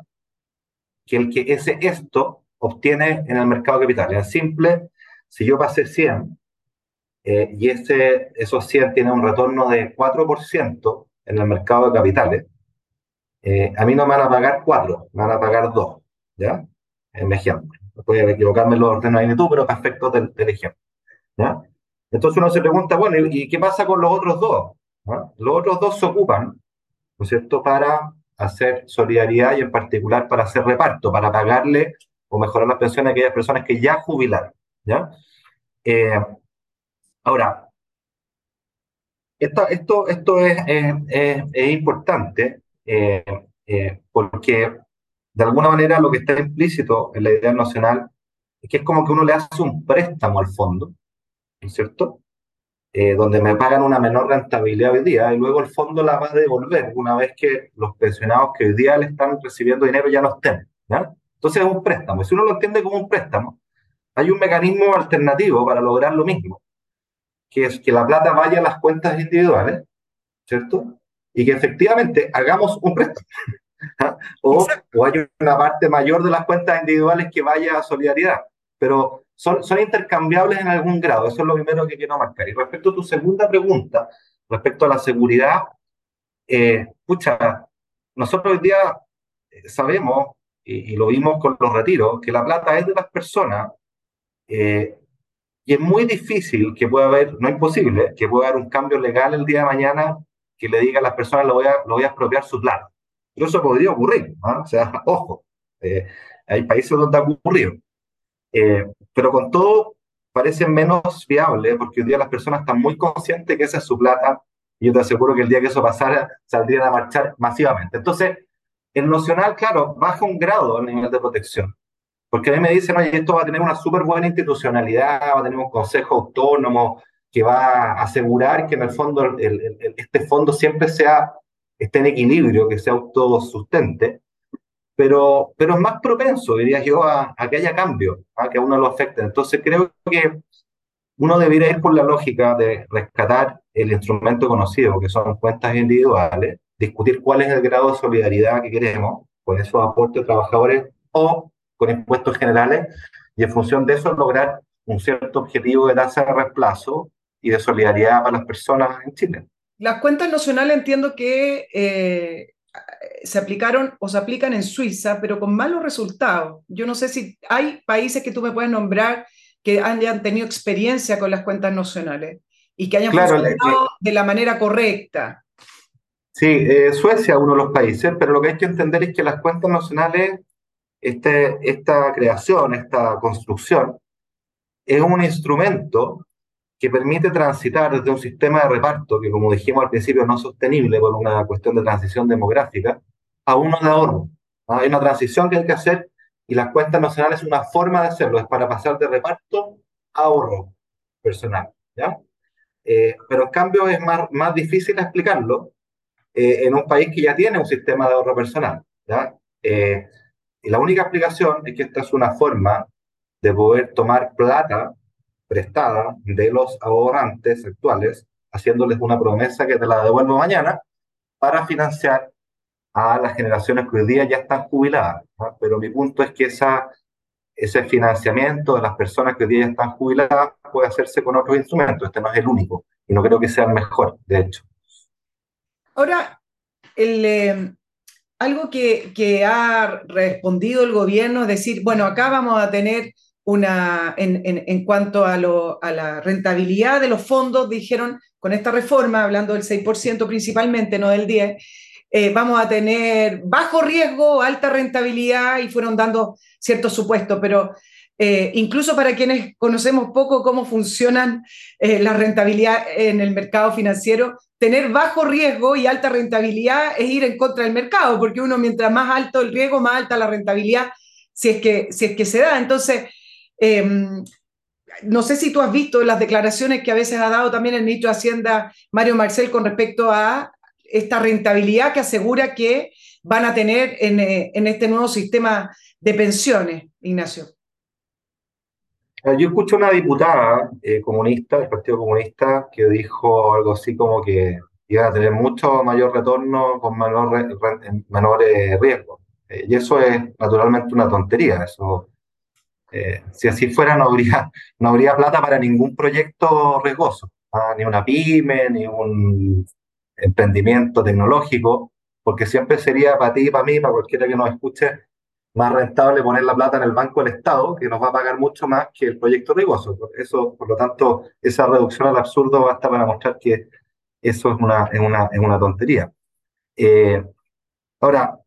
S2: que el que ese esto obtiene en el mercado de capitales. Es simple, si yo pasé 100 eh, y ese, esos 100 tienen un retorno de 4% en el mercado de capitales, a mí no me van a pagar 4, me van a pagar 2, ¿ya? En ejemplo puede equivocarme en los ordenos de tú, pero perfecto del, del ejemplo. ¿ya? Entonces uno se pregunta, bueno, ¿y, qué pasa con los otros dos? Los otros dos se ocupan, ¿no es cierto?, para hacer solidaridad y en particular para hacer reparto, para pagarle o mejorar las pensiones a aquellas personas que ya jubilaron. ¿ya? Eh, ahora, esto, esto, esto es, es, es importante eh, eh, porque de alguna manera lo que está implícito en la idea nacional es que es como que uno le hace un préstamo al fondo, ¿no es cierto? Eh, donde me pagan una menor rentabilidad hoy día y luego el fondo la va a devolver una vez que los pensionados que hoy día le están recibiendo dinero ya no estén. ¿ya? Entonces es un préstamo. Si uno lo entiende como un préstamo, hay un mecanismo alternativo para lograr lo mismo, que es que la plata vaya a las cuentas individuales, ¿cierto? Y que efectivamente hagamos un préstamo. O, o, hay una parte mayor de las cuentas individuales que vaya a solidaridad. Pero son, son intercambiables en algún grado, eso es lo primero que quiero marcar. Y respecto a tu segunda pregunta, respecto a la seguridad, eh, pucha, nosotros hoy día eh, sabemos, y, y, lo vimos con los retiros, que la plata es de las personas, eh, y es muy difícil que pueda haber, no imposible, que pueda haber un cambio legal el día de mañana que le diga a las personas lo voy a, lo voy a expropiar su plata. Pero eso podría ocurrir, ¿no? O sea, ojo, eh, hay países donde ha ocurrido. Eh, pero con todo, parece menos viable porque hoy día las personas están muy conscientes que esa es su plata y yo te aseguro que el día que eso pasara saldrían a marchar masivamente. Entonces, el nocional, claro, baja un grado el nivel de protección. Porque a mí me dicen, esto va a tener una súper buena institucionalidad, va a tener un consejo autónomo que va a asegurar que en el fondo este fondo siempre sea, esté en equilibrio, que sea autosustente pero, pero es más propenso, diría yo, a, que haya cambio, a que a uno lo afecte. Entonces creo que uno debería ir por la lógica de rescatar el instrumento conocido, que son cuentas individuales, discutir cuál es el grado de solidaridad que queremos con esos aportes de trabajadores o con impuestos generales, y en función de eso lograr un cierto objetivo de tasa de reemplazo y de solidaridad para las personas en Chile.
S1: Las cuentas nacionales entiendo que eh, se aplicaron o se aplican en Suiza, pero con malos resultados. Yo no sé si hay países que tú me puedes nombrar que hayan tenido experiencia con las cuentas nacionales y que hayan funcionado de la manera correcta.
S2: Sí, eh, Suecia es uno de los países, pero lo que hay que entender es que las cuentas nacionales, este, esta creación, esta construcción, es un instrumento que permite transitar desde un sistema de reparto que, como dijimos al principio, no es sostenible por una cuestión de transición demográfica, a uno de ahorro. Hay una transición que hay que hacer y las cuentas nacionales es una forma de hacerlo, es para pasar de reparto a ahorro personal. ¿ya? Eh, pero en cambio es más, más difícil explicarlo eh, en un país que ya tiene un sistema de ahorro personal. ¿ya? Eh, y la única explicación es que esta es una forma de poder tomar plata prestada de los ahorrantes actuales, haciéndoles una promesa que te la devuelvo mañana para financiar a las generaciones que hoy día ya están jubiladas. Pero mi punto es que esa, ese financiamiento de las personas que hoy día ya están jubiladas puede hacerse con otros instrumentos. Este no es el único y no creo que sea el mejor, de hecho.
S1: Ahora, el, eh, algo que, que ha respondido el gobierno es decir, bueno, acá vamos a tener una, en, en, cuanto a, lo, a, la rentabilidad de los fondos, dijeron, con esta reforma, hablando del 6% principalmente, no del 10%, eh, vamos a tener bajo riesgo, alta rentabilidad, y fueron dando ciertos supuestos, pero eh, incluso para quienes conocemos poco cómo funcionan eh, la rentabilidad en el mercado financiero, tener bajo riesgo y alta rentabilidad es ir en contra del mercado, porque uno mientras más alto el riesgo, más alta la rentabilidad, si es que, si es que se da. Entonces, Em, no sé si tú has visto las declaraciones que a veces ha dado también el ministro de Hacienda, Mario Marcel, con respecto a esta rentabilidad que asegura que van a tener en, eh, este nuevo sistema de pensiones, Ignacio.
S2: Eh, yo escucho a una diputada eh, comunista del Partido Comunista que dijo algo así como que iban a tener mucho mayor retorno con menor, menor riesgo. y eso es naturalmente una tontería. Eso eh, si así fuera, no habría, no habría plata para ningún proyecto riesgoso, ¿ah? ni una pyme, ni un emprendimiento tecnológico, porque siempre sería para ti, para mí, para cualquiera que nos escuche, más rentable poner la plata en el Banco del Estado, que nos va a pagar mucho más que el proyecto riesgoso. Eso, por lo tanto, esa reducción al absurdo basta para mostrar que eso es una, es una, es una tontería. Eh, ahora,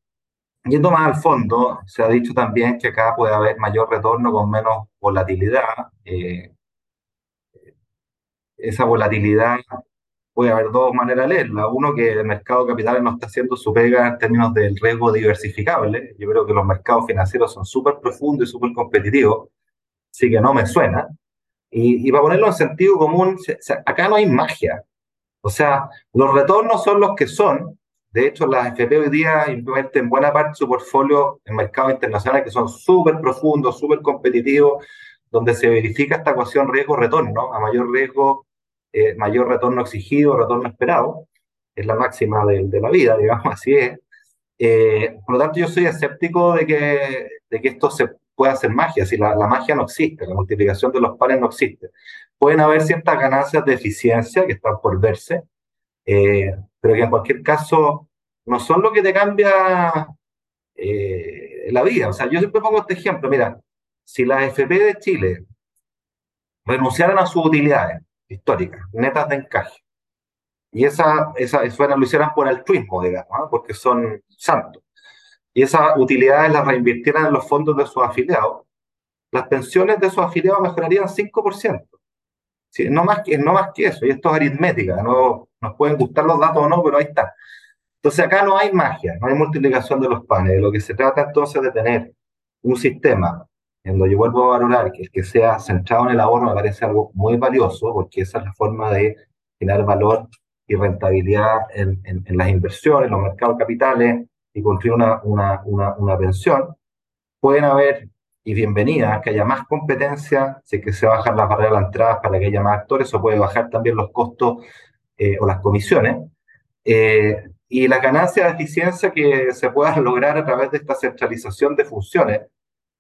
S2: Yendo más al fondo, se ha dicho también que acá puede haber mayor retorno con menos volatilidad. Eh, esa volatilidad puede haber dos maneras de leerla. Uno, que el mercado de capitales no está haciendo su pega en términos del riesgo diversificable. Yo creo que los mercados financieros son súper profundos y súper competitivos, así que no me suena. Y, y para ponerlo en sentido común, acá no hay magia. O sea, los retornos son los que son, de hecho, las FP hoy día invierten buena parte su portfolio en mercados internacionales que son súper profundos, súper competitivos, donde se verifica esta ecuación riesgo-retorno. A mayor riesgo, eh, mayor retorno exigido, retorno esperado. Es la máxima de, de la vida, digamos, así es. Eh, por lo tanto, yo soy escéptico de que, de que esto se pueda hacer magia. Si la, la, magia no existe, la multiplicación de los pares no existe. Pueden haber ciertas ganancias de eficiencia que están por verse, eh, pero que en cualquier caso no son lo que te cambia eh, la vida. O sea, yo siempre pongo este ejemplo, mira, si la FP de Chile renunciaran a sus utilidades históricas, netas de encaje. Y esa, esa, eso lo hicieran por altruismo, digamos, porque son santos. Y esas utilidades las reinvirtieran en los fondos de sus afiliados, las pensiones de sus afiliados mejorarían 5%. Sí, no, más que, no más que eso, y esto es aritmética, no nos pueden gustar los datos o no, pero ahí está. Entonces acá no hay magia, no hay multiplicación de los panes, de lo que se trata entonces de tener un sistema en donde yo vuelvo a valorar que el que sea centrado en el ahorro me parece algo muy valioso, porque esa es la forma de generar valor y rentabilidad en, en, las inversiones, en los mercados capitales y construir una, una, una, una pensión. Pueden haber, y bienvenida, que haya más competencia, si que se bajan las barreras de la entrada para que haya más actores, o puede bajar también los costos eh, o las comisiones. Eh, y la ganancia de eficiencia que se pueda lograr a través de esta centralización de funciones,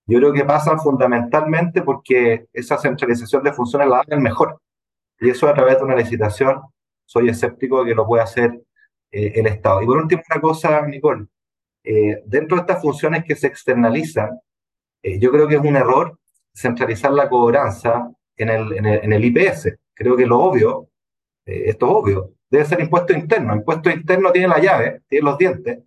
S2: yo creo que pasa fundamentalmente porque esa centralización de funciones la haga el mejor. Y eso a través de una licitación, soy escéptico de que lo pueda hacer eh, el Estado. Y por último, una cosa, Nicole, eh, dentro de estas funciones que se externalizan, eh, yo creo que es un error centralizar la cobranza en el, en el, en el IPS. Creo que lo obvio, esto es obvio, debe ser impuesto interno. Impuesto interno tiene la llave, tiene los dientes,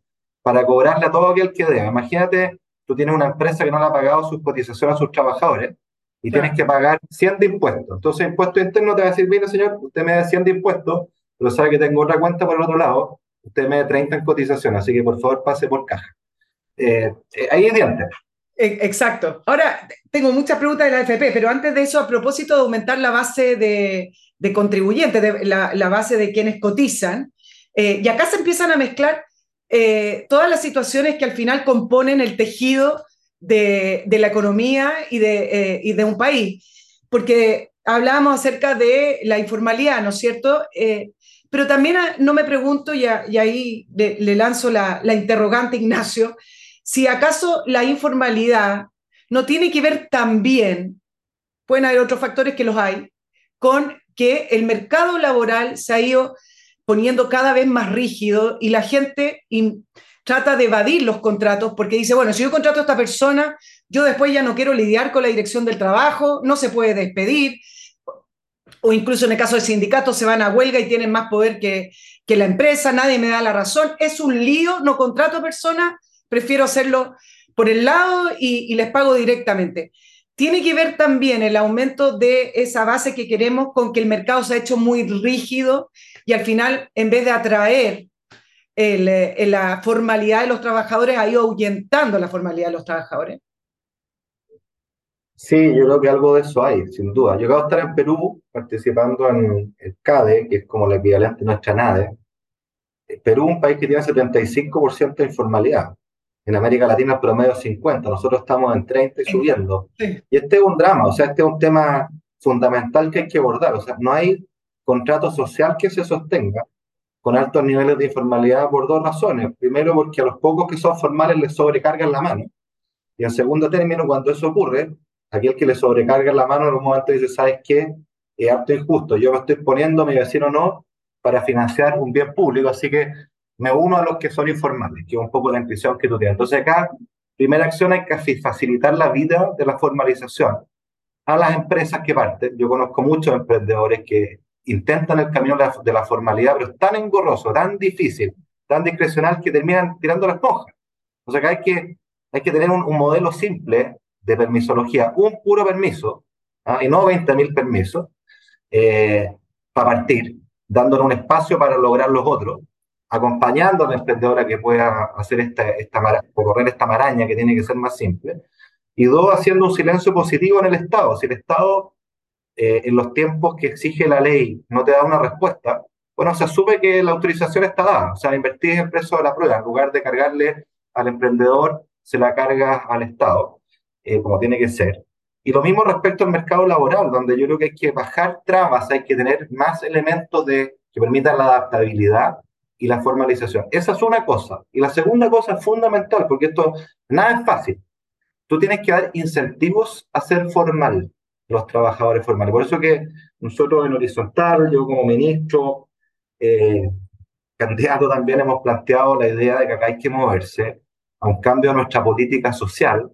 S2: para cobrarle a todo aquel que debe. Imagínate tú tienes una empresa que no le ha pagado sus cotizaciones a sus trabajadores y tienes que pagar 100 de impuestos. Entonces, impuesto interno te va a decir, mire, señor, usted me da 100 de impuestos, pero sabe que tengo otra cuenta por el otro lado, usted me da 30 en cotización, así que por favor pase por caja. Eh, eh, ahí es dientes.
S1: E, exacto. Ahora, tengo muchas preguntas de la AFP, pero antes de eso, a propósito de aumentar la base de, contribuyentes, de, la, base de quienes cotizan, eh, y acá se empiezan a mezclar eh, todas las situaciones que al final componen el tejido de, la economía y de, eh, de, un país. Porque hablábamos acerca de la informalidad, ¿no es cierto? Pero también no me pregunto, y, ahí le, lanzo la, la interrogante, Ignacio, si acaso la informalidad no tiene que ver también, pueden haber otros factores que los hay, con que el mercado laboral se ha ido poniendo cada vez más rígido y la gente trata de evadir los contratos porque dice, bueno, si yo contrato a esta persona, yo después ya no quiero lidiar con la dirección del trabajo, no se puede despedir, o incluso en el caso de sindicatos se van a huelga y tienen más poder que, que la empresa, nadie me da la razón, es un lío, no contrato a personas, prefiero hacerlo por el lado y, y les pago directamente. Tiene que ver también el aumento de esa base que queremos con que el mercado se ha hecho muy rígido y al final, en vez de atraer eh, la formalidad de los trabajadores, ha ido ahuyentando la formalidad de los trabajadores.
S2: Sí, yo creo que algo de eso hay, sin duda. Yo acabo de estar en Perú participando en el CADE, que es como el equivalente a nuestra NADE. Perú es un país que tiene 75% de informalidad. En América Latina el promedio es 50, nosotros estamos en 30 y subiendo. Y este es un drama, o sea, este es un tema fundamental que hay que abordar. O sea, no hay contrato social que se sostenga con altos niveles de informalidad por dos razones. Primero, porque a los pocos que son formales les sobrecargan la mano. Y en segundo término, cuando eso ocurre, aquel que le sobrecarga la mano en un momento dice, ¿sabes qué? Es harto injusto. Yo me estoy poniendo, mi vecino no, para financiar un bien público, así que me uno a los que son informales, que es un poco la impresión que tú tienes. Entonces acá, primera acción hay que facilitar la vida de la formalización a las empresas que parten. Yo conozco muchos emprendedores que intentan el camino de la, formalidad, pero es tan engorroso, tan difícil, tan discrecional que terminan tirando las hojas. O sea hay que, hay que tener un, modelo simple de permisología, un puro permiso, ¿ah? y no 20.000 permisos, eh, para partir, dándole un espacio para lograr los otros, acompañando a la emprendedora que pueda hacer esta, esta correr esta maraña que tiene que ser más simple, y dos, haciendo un silencio positivo en el Estado. Si el Estado eh, en los tiempos que exige la ley no te da una respuesta, bueno, se asume que la autorización está dada, o sea, invertir en precio de la prueba, en lugar de cargarle al emprendedor, se la carga al Estado, eh, como tiene que ser. Y lo mismo respecto al mercado laboral, donde yo creo que hay que bajar trabas, hay que tener más elementos de, que permitan la adaptabilidad y la formalización. Esa es una cosa. Y la segunda cosa es fundamental, porque esto nada es fácil. Tú tienes que dar incentivos a ser formal los trabajadores formales. Por eso que nosotros en Horizontal, yo como ministro, eh, candidato también hemos planteado la idea de que acá hay que moverse a un cambio de nuestra política social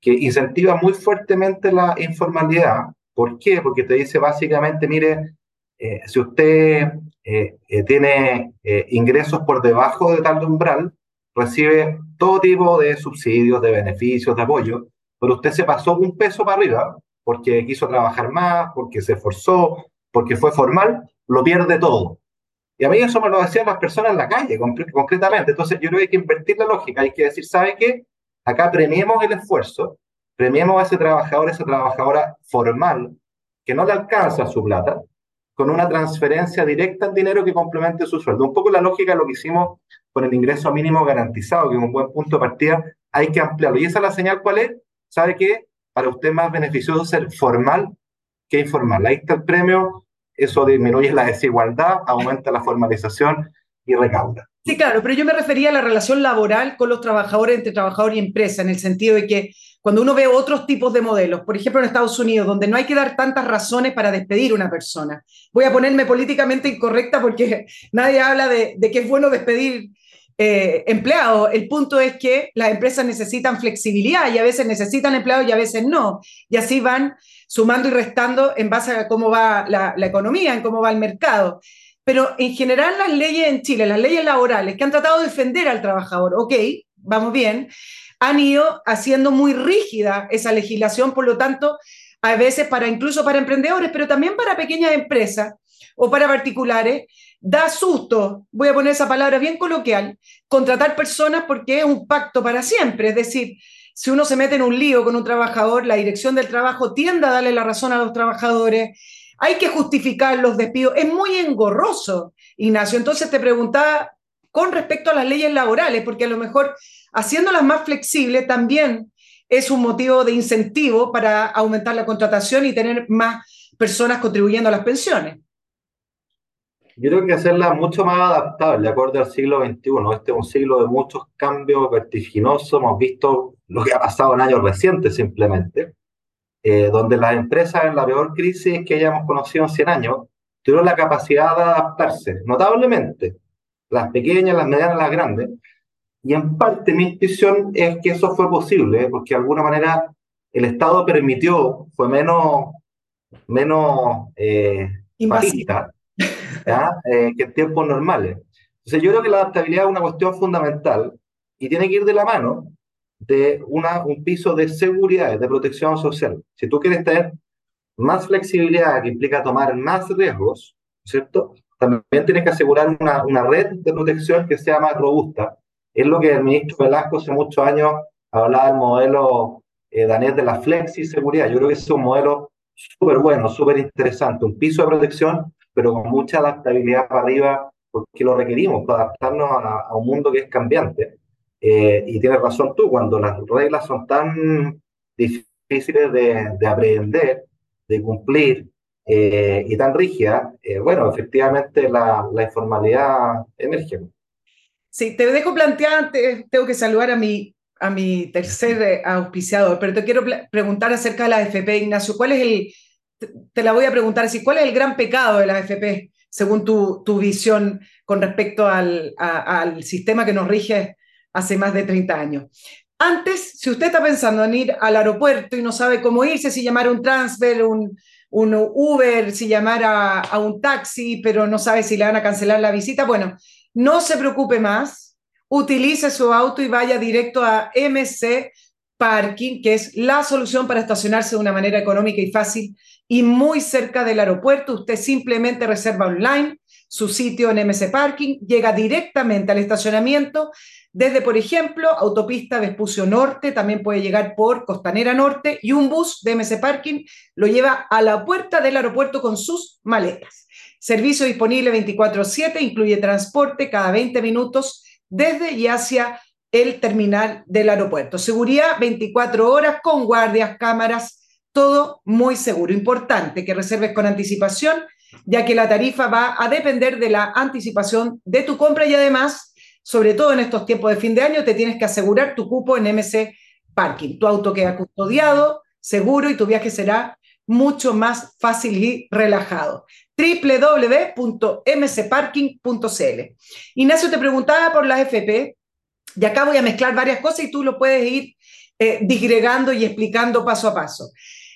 S2: que incentiva muy fuertemente la informalidad, ¿Por qué? Porque te dice básicamente, mire, eh, si usted eh, eh, tiene ingresos por debajo de tal umbral, recibe todo tipo de subsidios, de beneficios, de apoyo, pero usted se pasó un peso para arriba porque quiso trabajar más, porque se esforzó, porque fue formal, lo pierde todo. Y a mí eso me lo decían las personas en la calle, concretamente. Entonces yo creo que hay que invertir la lógica, hay que decir, ¿sabe qué? Acá premiemos el esfuerzo, premiemos a ese trabajador, esa trabajadora formal, que no le alcanza su plata, con una transferencia directa en dinero que complemente su sueldo. Un poco la lógica de lo que hicimos con el ingreso mínimo garantizado, que es un buen punto de partida, hay que ampliarlo. ¿Y esa es la señal cuál es? ¿Sabe qué? Para usted es más beneficioso ser formal que informal. Ahí está el premio, eso disminuye la desigualdad, aumenta la formalización y recauda.
S1: Sí, claro, pero yo me refería a la relación laboral con los trabajadores entre trabajador y empresa, en el sentido de que cuando uno ve otros tipos de modelos, por ejemplo en Estados Unidos, donde no hay que dar tantas razones para despedir a una persona. Voy a ponerme políticamente incorrecta porque nadie habla de, de que es bueno despedir eh, empleados. El punto es que las empresas necesitan flexibilidad y a veces necesitan empleados y a veces no. Y así van sumando y restando en base a cómo va la, la economía, en cómo va el mercado. Pero en general las leyes en Chile, las leyes laborales que han tratado de defender al trabajador, ok, vamos bien, han ido haciendo muy rígida esa legislación, por lo tanto, a veces para incluso para emprendedores, pero también para pequeñas empresas o para particulares, da susto, voy a poner esa palabra bien coloquial, contratar personas porque es un pacto para siempre, es decir, si uno se mete en un lío con un trabajador, la dirección del trabajo tiende a darle la razón a los trabajadores, hay que justificar los despidos. Es muy engorroso, Ignacio. Entonces te preguntaba con respecto a las leyes laborales, porque a lo mejor haciéndolas más flexibles también es un motivo de incentivo para aumentar la contratación y tener más personas contribuyendo a las pensiones.
S2: Yo creo que hacerla mucho más adaptable, acorde al siglo XXI. Este es un siglo de muchos cambios vertiginosos. Hemos visto lo que ha pasado en años recientes simplemente. Eh, donde las empresas en la peor crisis que hayamos conocido en 100 años tuvieron la capacidad de adaptarse notablemente, las pequeñas, las medianas, las grandes, y en parte mi intuición es que eso fue posible, porque de alguna manera el Estado permitió, fue menos, menos eh, eh, que en tiempos normales. Entonces yo creo que la adaptabilidad es una cuestión fundamental y tiene que ir de la mano de una, un piso de seguridad, de protección social. Si tú quieres tener más flexibilidad, que implica tomar más riesgos, ¿cierto? También tienes que asegurar una, una red de protección que sea más robusta. Es lo que el ministro Velasco hace muchos años hablaba del modelo eh, danés de la flexi seguridad. Yo creo que es un modelo súper bueno, súper interesante, un piso de protección, pero con mucha adaptabilidad para arriba, porque lo requerimos para adaptarnos a, a un mundo que es cambiante. Eh, y tienes razón tú, cuando las reglas son tan difíciles de, de aprender, de cumplir eh, y tan rígidas, eh, bueno, efectivamente la, la, informalidad emerge.
S1: Sí, te dejo plantear, tengo que saludar a mi, a mi tercer auspiciador, pero te quiero preguntar acerca de la AFP, Ignacio. ¿Cuál es el, te la voy a preguntar así, cuál es el gran pecado de la AFP según tu, tu visión con respecto al, al sistema que nos rige hace más de 30 años. Antes, si usted está pensando en ir al aeropuerto y no sabe cómo irse, si llamar a un transfer, un, un Uber, si llamar a, un taxi, pero no sabe si le van a cancelar la visita, bueno, no se preocupe más, utilice su auto y vaya directo a MC Parking, que es la solución para estacionarse de una manera económica y fácil y muy cerca del aeropuerto. Usted simplemente reserva online su sitio en MC Parking, llega directamente al estacionamiento desde, por ejemplo, autopista Vespucio Norte, también puede llegar por Costanera Norte y un bus de MC Parking lo lleva a la puerta del aeropuerto con sus maletas. Servicio disponible 24/7, incluye transporte cada 20 minutos desde y hacia el terminal del aeropuerto. Seguridad 24 horas con guardias, cámaras, todo muy seguro. Importante que reserves con anticipación, ya que la tarifa va a depender de la anticipación de tu compra y además sobre todo en estos tiempos de fin de año, te tienes que asegurar tu cupo en MC Parking. Tu auto queda custodiado, seguro y tu viaje será mucho más fácil y relajado. www.mcparking.cl. Ignacio te preguntaba por la FP y acá voy a mezclar varias cosas y tú lo puedes ir eh, disgregando y explicando paso a paso.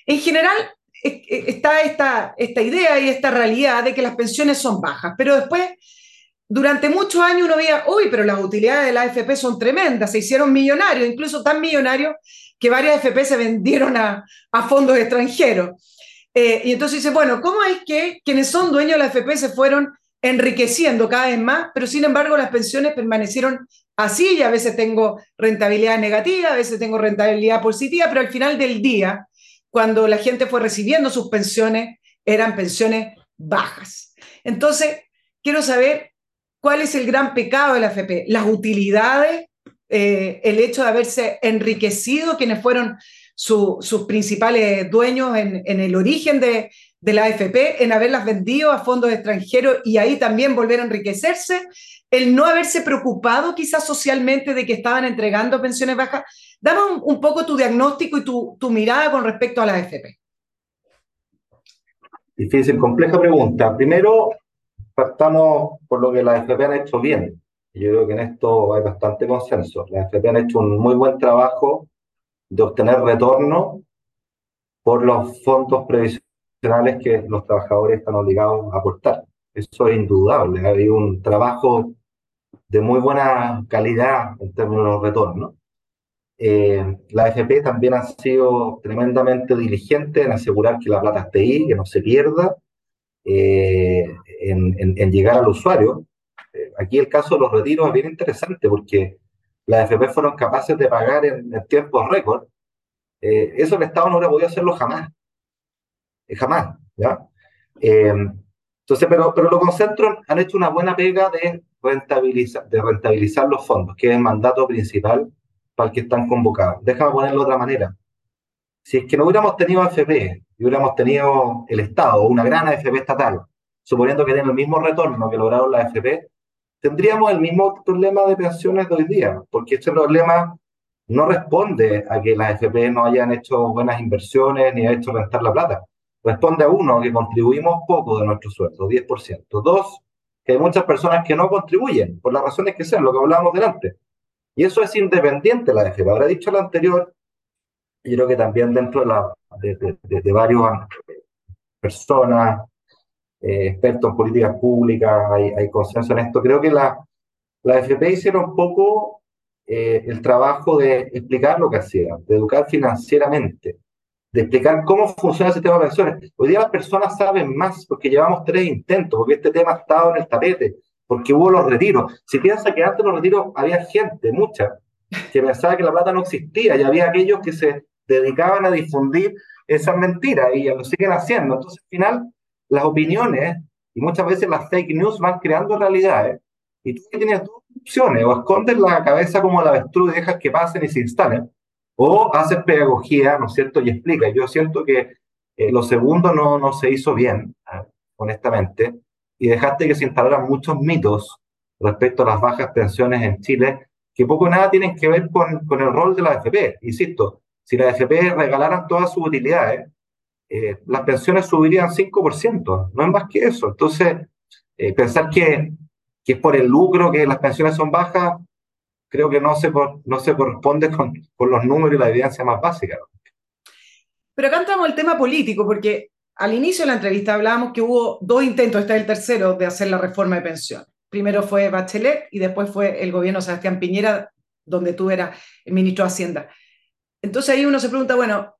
S1: En general, está esta, esta idea y esta realidad de que las pensiones son bajas, pero después, durante muchos años uno veía, uy, pero las utilidades de la AFP son tremendas, se hicieron millonarios, incluso tan millonarios que varias AFP se vendieron a, a fondos extranjeros. Eh, y entonces dice, bueno, ¿cómo es que quienes son dueños de la AFP se fueron enriqueciendo cada vez más, pero sin embargo las pensiones permanecieron así y a veces tengo rentabilidad negativa, a veces tengo rentabilidad positiva, pero al final del día, cuando la gente fue recibiendo sus pensiones, eran pensiones bajas. Entonces, quiero saber cuál es el gran pecado de la AFP, las utilidades, eh, el hecho de haberse enriquecido quienes fueron sus principales dueños en, el origen de, de la AFP en haberlas vendido a fondos extranjeros y ahí también volver a enriquecerse, el no haberse preocupado quizás socialmente de que estaban entregando pensiones bajas. Dame un, poco tu diagnóstico y tu, mirada con respecto a la AFP.
S2: Difícil, compleja pregunta. Primero, partamos por lo que las AFP han hecho bien. Yo creo que en esto hay bastante consenso. Las AFP han hecho un muy buen trabajo de obtener retorno por los fondos previsionales que los trabajadores están obligados a aportar. Eso es indudable. Hay un trabajo de muy buena calidad en términos de retorno. Eh, la AFP también ha sido tremendamente diligente en asegurar que la plata esté ahí, que no se pierda, eh, en, llegar al usuario. Eh, aquí el caso de los retiros es bien interesante porque las AFP fueron capaces de pagar en, en tiempos récord. eso el Estado no hubiera podido hacerlo jamás. Eh, jamás, ¿ya? Eh, entonces, pero, pero los concentros han hecho una buena pega de rentabilizar, de rentabilizar los fondos, que es el mandato principal para el que están convocados. Déjame ponerlo de otra manera. Si es que no hubiéramos tenido AFP y hubiéramos tenido el Estado una gran AFP estatal, suponiendo que tienen el mismo retorno que lograron la AFP, tendríamos el mismo problema de pensiones de hoy día, porque este problema no responde a que las AFP no hayan hecho buenas inversiones ni ha hecho rentar la plata responde a uno, que contribuimos poco de nuestro sueldo, 10%. Dos, que hay muchas personas que no contribuyen, por las razones que sean, lo que hablábamos delante. Y eso es independiente de la lo Habrá dicho lo anterior, y creo que también dentro de, la, de, de, varios personas, eh, expertos en políticas públicas, hay, hay, consenso en esto. Creo que la, la FP hicieron un poco eh, el trabajo de explicar lo que hacían, de educar financieramente de explicar cómo funciona el sistema de pensiones. Hoy día las personas saben más porque llevamos tres intentos, porque este tema ha estado en el tapete, porque hubo los retiros. Si piensa que antes los retiros había gente, mucha, que pensaba que la plata no existía y había aquellos que se dedicaban a difundir esas mentiras y lo siguen haciendo. Entonces, al final, las opiniones y muchas veces las fake news van creando realidades. Y tú tienes dos opciones, o escondes la cabeza como la avestruz y dejas que pasen y se instalen, o haces pedagogía, ¿no es cierto? Y explica. Yo siento que eh, lo segundo no, no se hizo bien, ah, honestamente, y dejaste que se instalaran muchos mitos respecto a las bajas pensiones en Chile, que poco o nada tienen que ver con, con el rol de la AFP. Insisto, si la AFP regalaran todas sus utilidades, eh, las pensiones subirían 5%, no es más que eso. Entonces, eh, pensar que, que es por el lucro que las pensiones son bajas, creo que no se, no se corresponde con, con los números y la evidencia más básica.
S1: Pero acá entramos al tema político, porque al inicio de la entrevista hablábamos que hubo dos intentos, este es el tercero, de hacer la reforma de pensiones. Primero fue Bachelet y después fue el gobierno Sebastián Piñera, donde tú eras el ministro de Hacienda. Entonces ahí uno se pregunta, bueno,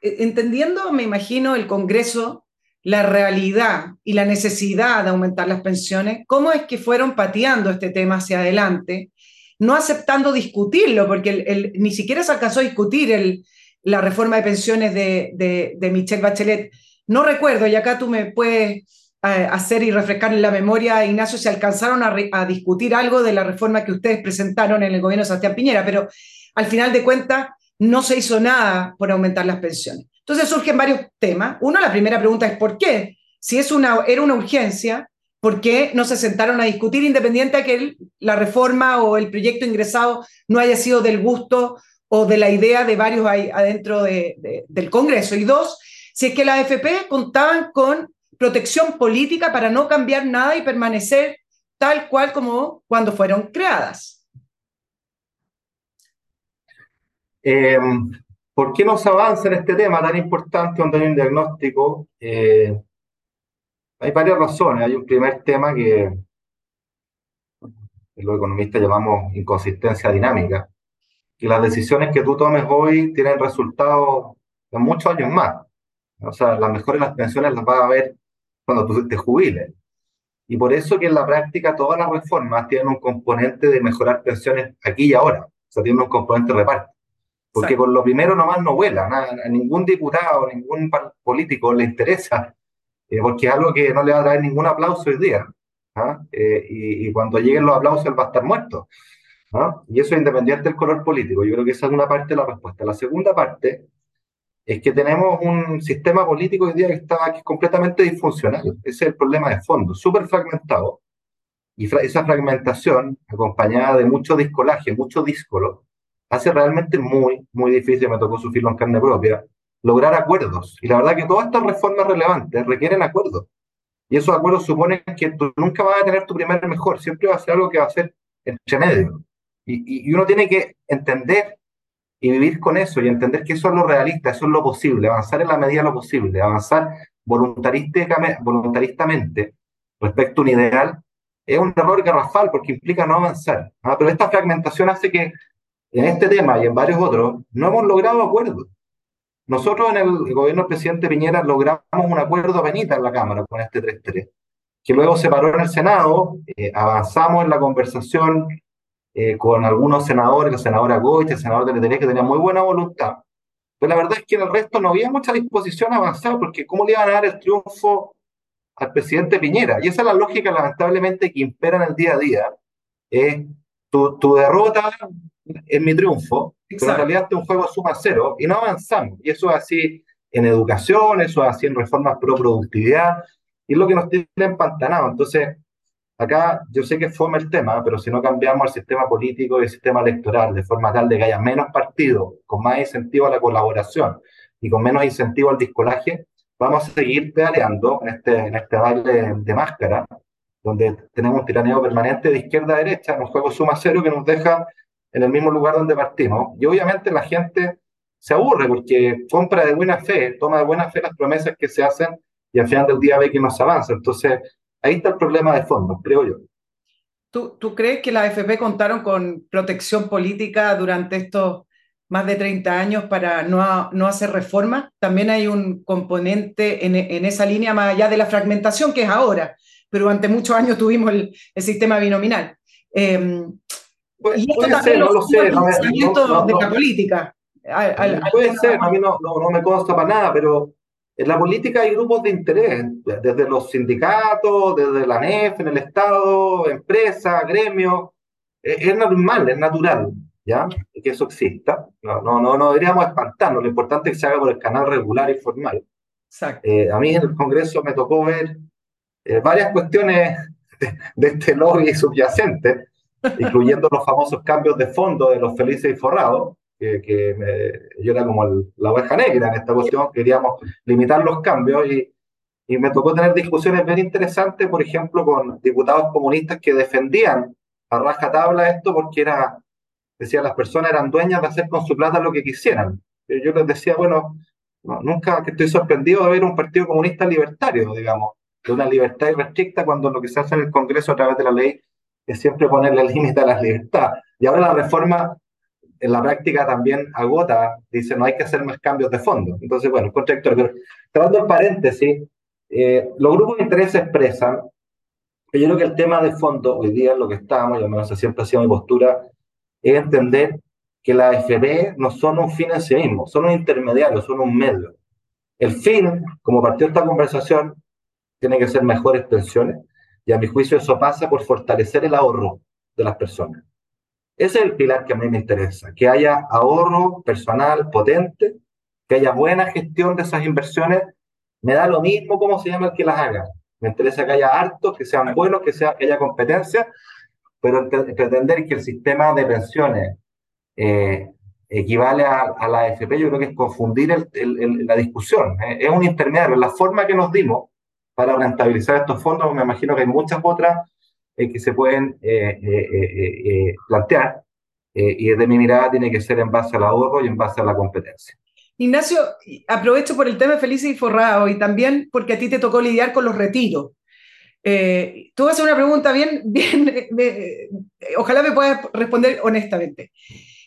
S1: entendiendo, me imagino, el Congreso, la realidad y la necesidad de aumentar las pensiones, ¿cómo es que fueron pateando este tema hacia adelante? no aceptando discutirlo, porque ni siquiera se alcanzó a discutir la reforma de pensiones de, Michelle Bachelet. No recuerdo, y acá tú me puedes eh, hacer y refrescar en la memoria, Ignacio, si alcanzaron a, discutir algo de la reforma que ustedes presentaron en el gobierno de Sebastián Piñera, pero al final de cuentas no se hizo nada por aumentar las pensiones. Entonces surgen varios temas. Uno, la primera pregunta es ¿por qué? Si es una, era una urgencia, ¿Por qué no se sentaron a discutir independiente de que la reforma o el proyecto ingresado no haya sido del gusto o de la idea de varios ahí adentro del Congreso? Y dos, si es que las AFP contaban con protección política para no cambiar nada y permanecer tal cual como cuando fueron creadas.
S2: Em, ¿Por qué no se avanza en este tema tan importante donde hay un diagnóstico? Eh, hay varias razones. Hay un primer tema que los economistas llamamos inconsistencia dinámica, que las decisiones que tú tomes hoy tienen resultados en muchos años más. O sea, las mejores las pensiones las vas a ver cuando tú te jubiles. Y por eso que en la práctica todas las reformas tienen un componente de mejorar pensiones aquí y ahora. O sea, tienen un componente de reparto. Porque con lo primero nomás no vuela. a ningún diputado, ningún político le interesa. Eh, porque es algo que no le va a traer ningún aplauso hoy día. ¿ah? Eh, y, cuando lleguen los aplausos él va a estar muerto. ¿ah? Y eso es independiente del color político. Yo creo que esa es una parte de la respuesta. La segunda parte es que tenemos un sistema político hoy día que está aquí completamente disfuncional. Ese es el problema de fondo, súper fragmentado. Y esa fragmentación, acompañada de mucho discolaje, mucho díscolo, hace realmente muy, muy difícil, me tocó sufrirlo en carne propia, lograr acuerdos. Y la verdad que todas estas reformas relevantes requieren acuerdos. Y esos acuerdos suponen que tú nunca vas a tener tu primer mejor, siempre va a ser algo que va a ser entre medio. Y, y uno tiene que entender y vivir con eso y entender que eso es lo realista, eso es lo posible, avanzar en la medida de lo posible, avanzar voluntaristamente respecto a un ideal, es un error garrafal porque implica no avanzar. ¿ah? Pero esta fragmentación hace que en este tema y en varios otros no hemos logrado acuerdos. Nosotros en el gobierno del presidente Piñera logramos un acuerdo a en la Cámara con este 3-3, que luego se paró en el Senado, eh, avanzamos en la conversación eh, con algunos senadores, la senadora Goich, el senador de que tenían muy buena voluntad. Pero la verdad es que en el resto no había mucha disposición a avanzar, porque ¿cómo le iban a dar el triunfo al presidente Piñera? Y esa es la lógica, lamentablemente, que impera en el día a día. Tu, tu derrota es mi triunfo, pero en realidad este es un juego suma cero y no avanzamos. Y eso es así en educación, eso es así en reformas pro productividad, y es lo que nos tiene empantanado. Entonces, Acá yo sé que fome el tema, pero si no cambiamos el sistema político y el sistema electoral de forma tal de que haya menos partidos, con más incentivo a la colaboración y con menos incentivo al discolaje, vamos a seguir pedaleando en este, en este baile de máscara, donde tenemos tiraneo permanente de izquierda a derecha, un juego suma cero que nos deja en el mismo lugar donde partimos. Y obviamente la gente se aburre porque compra de buena fe, toma de buena fe las promesas que se hacen y al final del día ve que no se avanza. Entonces, Ahí está el problema de fondo, creo yo.
S1: ¿Tú, ¿Tú, crees que la AFP contaron con protección política durante estos más de 30 años para no, no hacer reformas? También hay un componente en, en, esa línea más allá de la fragmentación que es ahora, pero durante muchos años tuvimos el, el sistema binominal. Eh,
S2: y esto puede ser, no lo sé. No,
S1: no, de la política.
S2: puede ser, a mí no, no, me consta para nada, pero en la política hay grupos de interés, desde los sindicatos, desde la NEF, en el Estado, empresas, gremios. Es, normal, es natural, ¿ya? Que eso exista. No, no, no, no deberíamos espantarnos. Lo importante es que se haga por el canal regular y formal. Eh, a mí en el Congreso me tocó ver eh, varias cuestiones de, este lobby subyacente, incluyendo los famosos cambios de fondo de los felices y forrados, que, yo era como la oveja negra en esta cuestión, queríamos limitar los cambios y, y me tocó tener discusiones bien interesantes, por ejemplo, con diputados comunistas que defendían a raja tabla esto porque era, decía, las personas eran dueñas de hacer con su plata lo que quisieran. Yo les decía, bueno, nunca que estoy sorprendido de ver un partido comunista libertario, digamos, de una libertad irrestricta cuando lo que se hace en el Congreso a través de la ley es siempre ponerle límite a las libertades. Y ahora la reforma en la práctica también agota, dice, no hay que hacer más cambios de fondo. Entonces, bueno, contradictorio. Tratando en paréntesis, eh, los grupos de interés expresan que yo creo que el tema de fondo hoy día, lo que estamos, y al menos siempre ha sido mi postura, es entender que la AFP no son un fin en sí mismo, son un intermediario, son un medio. El fin, como partió esta conversación, tiene que ser mejores pensiones, y a mi juicio eso pasa por fortalecer el ahorro de las personas. Ese es el pilar que a mí me interesa, que haya ahorro personal potente, que haya buena gestión de esas inversiones. Me da lo mismo cómo se llama el que las haga. Me interesa que haya hartos, que sean buenos, que, sea, que haya competencia, pero pretender que el sistema de pensiones eh, equivale a, la AFP, yo creo que es confundir la discusión. ¿eh? Es un intermediario. La forma que nos dimos para rentabilizar estos fondos, me imagino que hay muchas otras que se pueden eh, eh, eh, plantear y desde mi mirada tiene que ser en base al ahorro y en base a la competencia.
S1: Ignacio, aprovecho por el tema de Felices y Forrado y también porque a ti te tocó lidiar con los retiros. Eh, tú vas a hacer una pregunta bien, bien, eh, ojalá me puedas responder honestamente.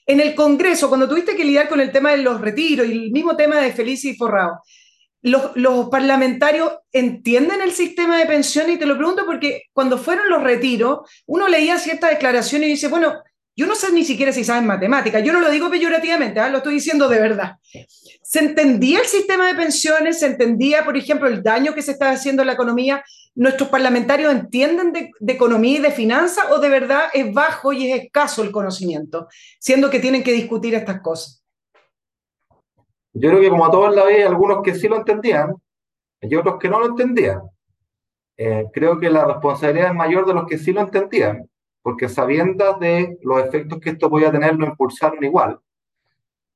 S1: En el Congreso, cuando tuviste que lidiar con el tema de los retiros y el mismo tema de Felices y Forrado, los, parlamentarios entienden el sistema de pensiones y te lo pregunto porque cuando fueron los retiros, uno leía ciertas declaraciones y dice, bueno, yo no sé ni siquiera si saben matemáticas, yo no lo digo peyorativamente, ¿eh? lo estoy diciendo de verdad. ¿Se entendía el sistema de pensiones? ¿Se entendía, por ejemplo, el daño que se está haciendo a la economía? ¿Nuestros parlamentarios entienden de, de economía y de finanzas o de verdad es bajo y es escaso el conocimiento, siendo que tienen que discutir estas cosas?
S2: Yo creo que como a todos la vez, algunos que sí lo entendían y otros que no lo entendían. Eh, creo que la responsabilidad es mayor de los que sí lo entendían porque sabiendo de los efectos que esto podía tener, lo impulsaron igual.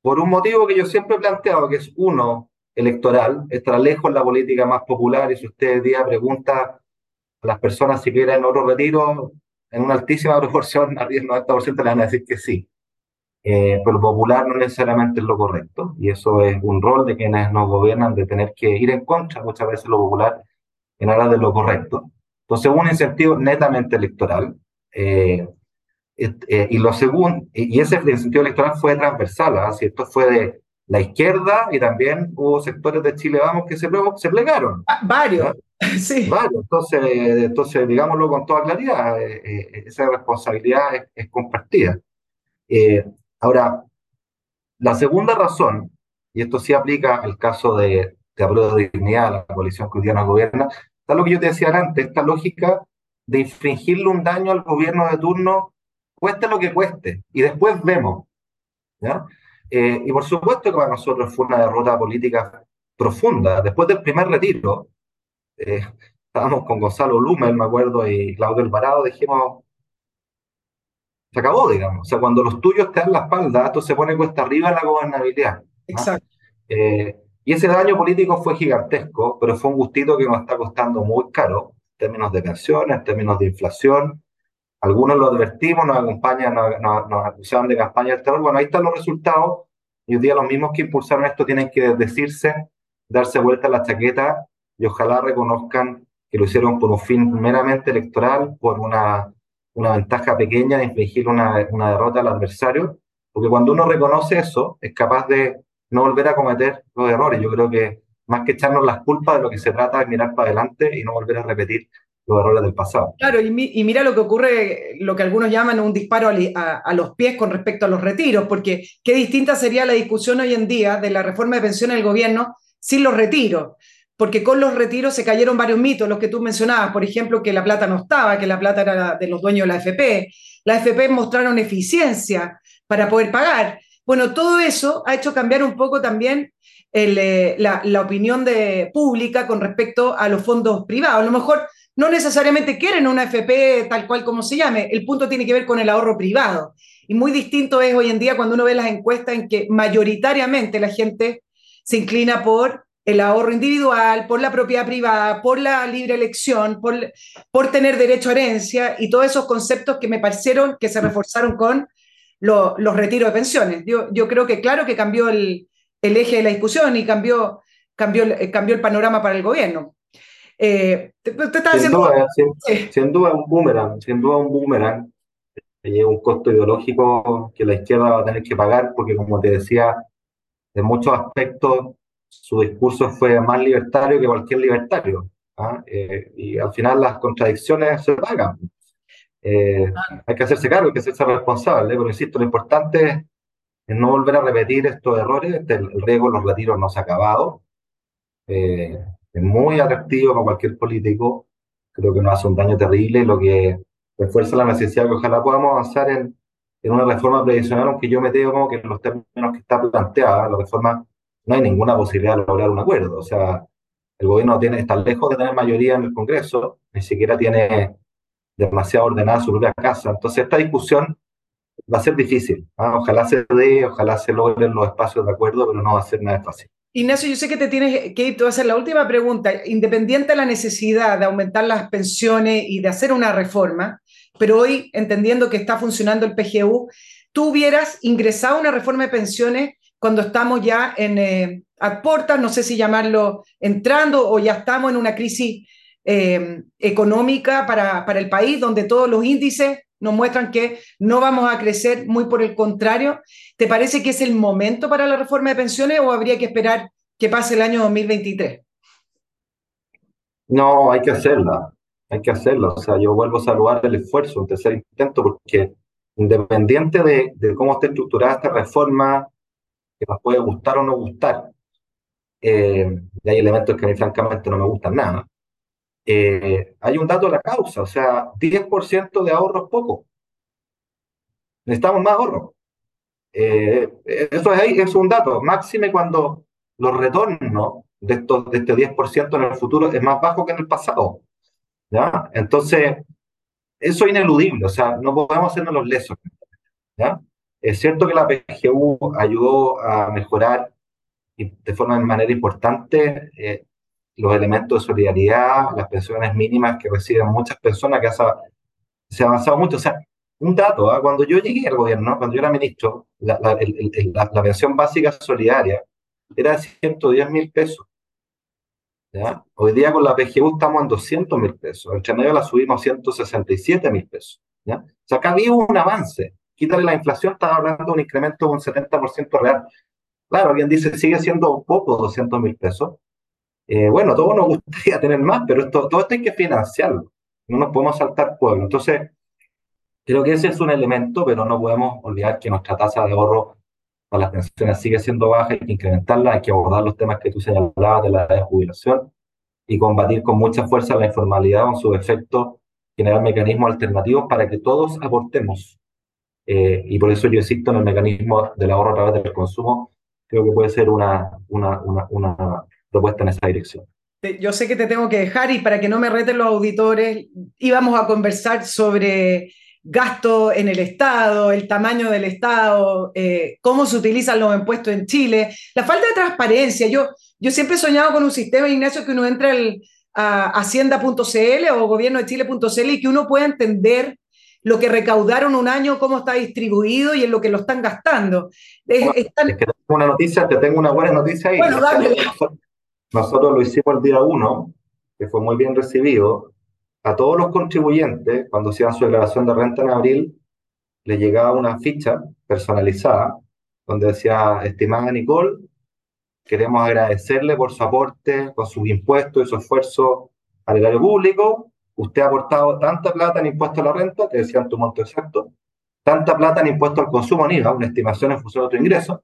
S2: Por un motivo que yo siempre he planteado, que es uno, electoral, estará lejos la política más popular, y si usted día pregunta a las personas si quieren otro retiro, en una altísima proporción, al 10-90% le van a decir que sí. Eh, pero popular no necesariamente es lo correcto, y eso es un rol de quienes nos gobiernan de tener que ir en contra muchas veces lo popular en aras de lo correcto. Entonces, un incentivo netamente electoral, eh, eh, y lo segundo, y ese incentivo electoral fue transversal, ¿ah? esto fue de la izquierda y también hubo sectores de Chile Vamos que se, se plegaron.
S1: Ah, varios, sí.
S2: Varios, entonces, entonces digámoslo con toda claridad, eh, esa responsabilidad es, compartida. Ahora, la segunda razón, y esto sí aplica al caso de, de de dignidad, la coalición que hoy día nos gobierna, está lo que yo te decía antes, esta lógica de infringirle un daño al gobierno de turno, cueste lo que cueste, y después vemos. ¿ya? Eh, y por supuesto que para nosotros fue una derrota política profunda. Después del primer retiro, eh, estábamos con Gonzalo Lumer, me acuerdo, y Claudio Alvarado, dijimos, se acabó, digamos. O sea, cuando los tuyos te dan la espalda, esto se pone cuesta arriba en la gobernabilidad.
S1: Exacto.
S2: Eh, y ese daño político fue gigantesco, pero fue un gustito que nos está costando muy caro términos de pensiones, en términos de inflación. Algunos lo advertimos, nos acompañan, nos, nos, acusaban de campaña del terror. Bueno, ahí están los resultados. Y hoy día los mismos que impulsaron esto tienen que decirse, darse vuelta a la chaqueta y ojalá reconozcan que lo hicieron por un fin meramente electoral, por una, una ventaja pequeña de infligir una, una derrota al adversario. Porque cuando uno reconoce eso, es capaz de no volver a cometer los errores. Yo creo que más que echarnos las culpas, de lo que se trata es mirar para adelante y no volver a repetir los errores del pasado.
S1: Claro, y, mira lo que ocurre, lo que algunos llaman un disparo a, los pies con respecto a los retiros, porque qué distinta sería la discusión hoy en día de la reforma de pensiones del gobierno sin los retiros, porque con los retiros se cayeron varios mitos, los que tú mencionabas, por ejemplo, que la plata no estaba, que la plata era de los dueños de la FP, la FP mostraron eficiencia para poder pagar. Bueno, todo eso ha hecho cambiar un poco también eh, la, opinión de, pública con respecto a los fondos privados. A lo mejor no necesariamente quieren una FP tal cual como se llame, el punto tiene que ver con el ahorro privado. Y muy distinto es hoy en día cuando uno ve las encuestas en que mayoritariamente la gente se inclina por el ahorro individual, por la propiedad privada, por la libre elección, por, por tener derecho a herencia y todos esos conceptos que me parecieron que se reforzaron con los retiros de pensiones. Yo, yo creo que claro que cambió el, el eje de la discusión y cambió, cambió, eh, cambió el panorama para el gobierno.
S2: Eh, te, sin, duda, sin, duda, un boomerang, sin duda un boomerang, lleva un costo ideológico que la izquierda va a tener que pagar porque como te decía, en muchos aspectos su discurso fue más libertario que cualquier libertario. ¿ah? Eh, y al final las contradicciones se pagan. hay que hacerse cargo, hay que hacerse responsable, pero insisto, lo importante es no volver a repetir estos errores. Este, el riesgo de los retiros no se ha acabado. Eh, es muy atractivo para cualquier político. Creo que nos hace un daño terrible, lo que refuerza la necesidad que ojalá podamos avanzar en, en una reforma previsional, aunque yo me como que en los términos que está planteada, la reforma, no hay ninguna posibilidad de lograr un acuerdo. O sea, el gobierno tiene, está lejos de tener mayoría en el Congreso, ni siquiera tiene demasiado ordenada su propia casa. Entonces, esta discusión va a ser difícil. ¿ah? Ojalá se dé, ojalá se logren los espacios de acuerdo, pero no va a ser nada fácil.
S1: Ignacio, yo sé que te tienes que ir, te voy a hacer la última pregunta. Independiente de la necesidad de aumentar las pensiones y de hacer una reforma, pero hoy, entendiendo que está funcionando el PGU, ¿tú hubieras ingresado una reforma de pensiones cuando estamos ya en eh, no sé si llamarlo entrando o ya estamos en una crisis eh, económica para, para el país, donde todos los índices nos muestran que no vamos a crecer, muy por el contrario. ¿Te parece que es el momento para la reforma de pensiones o habría que esperar que pase el año 2023?
S2: No, hay que hacerla, hay que hacerla. O sea, yo vuelvo a saludar el esfuerzo, un tercer intento, porque independiente de, de cómo esté estructurada esta reforma, que nos puede gustar o no gustar, eh, y hay elementos que a mí francamente no me gustan nada, eh, hay un dato de la causa, o sea, 10% de ahorro es poco. Necesitamos más ahorro. Eh, eso es, es un dato, máxime cuando los retornos de, estos, de este 10% en el futuro es más bajo que en el pasado. ¿ya? Entonces, eso es ineludible, o sea, no podemos hacernos los lesos. ¿ya? Es cierto que la PGU ayudó a mejorar de forma de manera importante eh, los elementos de solidaridad, las pensiones mínimas que reciben muchas personas, que se ha avanzado mucho. O sea, un dato, ¿ah? cuando yo llegué al gobierno, cuando yo era ministro, la, la, la, pensión básica solidaria era de 110 mil pesos. ¿ya? Hoy día con la PGU estamos en 200 mil pesos. El medio la subimos a 167 mil pesos. ¿ya? O sea, acá había un avance. Quítale la inflación, estaba hablando de un incremento de un 70% real. Claro, alguien dice, sigue siendo poco 200 mil pesos. Eh, bueno, todos nos gustaría tener más, pero esto, todo esto hay que financiarlo. No nos podemos saltar pueblo. Entonces, creo que ese es un elemento, pero no podemos olvidar que nuestra tasa de ahorro para las pensiones sigue siendo baja, hay que incrementarla, hay que abordar los temas que tú señalabas de la jubilación y combatir con mucha fuerza la informalidad con sus efectos, generar mecanismos alternativos para que todos aportemos. Eh, y por eso yo insisto en el mecanismo del ahorro a través del consumo, creo que puede ser una, una, una, una propuesta en esa dirección.
S1: Yo sé que te tengo que dejar y para que no me reten los auditores, íbamos a conversar sobre gasto en el Estado, el tamaño del Estado, eh, cómo se utilizan los impuestos en Chile, la falta de transparencia. Yo, yo siempre he soñado con un sistema, Ignacio, que uno entre al, a hacienda.cl o gobierno de Chile.cl y que uno pueda entender lo que recaudaron un año, cómo está distribuido y en lo que lo están gastando.
S2: Es, que tengo una noticia, te tengo una buena noticia ahí. Bueno, dame. Nosotros lo hicimos el día uno, que fue muy bien recibido. A todos los contribuyentes, cuando hacían su declaración de renta en abril, le llegaba una ficha personalizada donde decía, estimada Nicole, queremos agradecerle por su aporte, con sus impuestos y su esfuerzo al erario público usted ha aportado tanta plata en impuesto a la renta, te decían tu monto exacto, tanta plata en impuesto al consumo en IVA, una estimación en función de tu ingreso,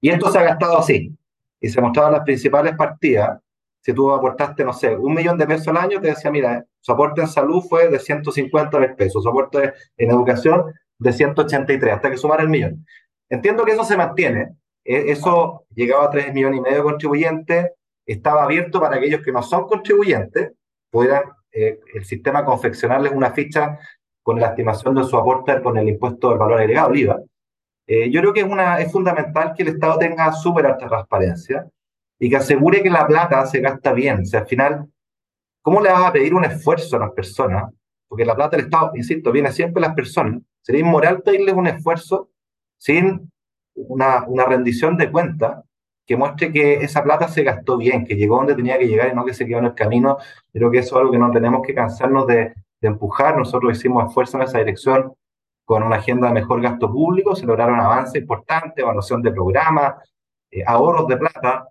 S2: y esto se ha gastado así. Y se mostraban las principales partidas. Si tú aportaste, no sé, un millón de pesos al año, te decía, mira, su aporte en salud fue de 150 mil pesos, su aporte en educación de 183, hasta que sumar el millón. Entiendo que eso se mantiene. E, eso llegaba a 3 millones y medio de contribuyentes, estaba abierto para aquellos que no son contribuyentes, pudieran eh, el sistema confeccionarles una ficha con la estimación de su aporte con el impuesto del valor agregado, el IVA. Eh, yo creo que es, una, es fundamental que el Estado tenga súper alta transparencia y que asegure que la plata se gasta bien. O sea, al final, ¿cómo le vas a pedir un esfuerzo a las personas? Porque la plata del Estado, insisto, viene siempre a las personas. Sería inmoral pedirles un esfuerzo sin una, una rendición de cuenta que muestre que esa plata se gastó bien, que llegó donde tenía que llegar y no que se quedó en el camino. Creo que eso es algo que no tenemos que cansarnos de, empujar. Nosotros hicimos esfuerzo en esa dirección con una agenda de mejor gasto público, se lograron avances importantes, evaluación de programas, eh, ahorros de plata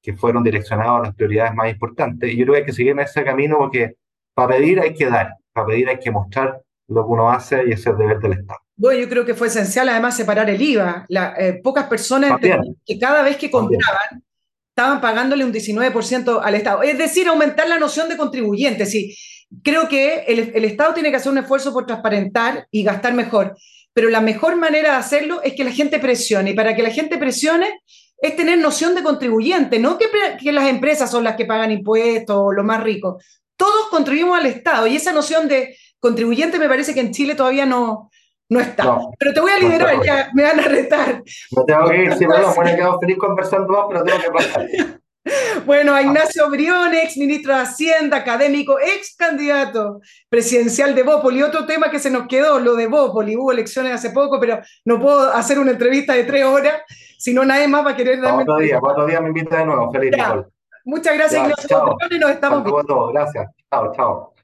S2: que fueron direccionados a las prioridades más importantes. Y yo creo que hay que seguir en ese camino porque para pedir hay que dar, para pedir hay que mostrar lo que uno hace y ese es el deber del Estado.
S1: Bueno, yo creo que fue esencial además separar el IVA. La, eh, pocas personas que cada vez que compraban estaban pagándole un 19% al Estado. Es decir, aumentar la noción de contribuyente. Sí, creo que el, el, Estado tiene que hacer un esfuerzo por transparentar y gastar mejor. Pero la mejor manera de hacerlo es que la gente presione. Y para que la gente presione es tener noción de contribuyente, no que, que las empresas son las que pagan impuestos o los más ricos. Todos contribuimos al Estado y esa noción de contribuyente me parece que en Chile todavía no, no está. pero te voy a liberar, ya me van a retar.
S2: No tengo que ir, sí, bueno, bueno, quedo feliz conversando más, pero tengo que pasar.
S1: Bueno, a Ignacio Briones, ex ministro de Hacienda, académico, ex candidato presidencial de Bópoli. Otro tema que se nos quedó, lo de Bópoli. Hubo elecciones hace poco, pero no puedo hacer una entrevista de tres horas, si no nadie más va a querer
S2: darme... Otro día, otro día me invita de nuevo. Feliz
S1: Muchas gracias, Ignacio
S2: Briones. Nos estamos viendo. Gracias. Chao, chao.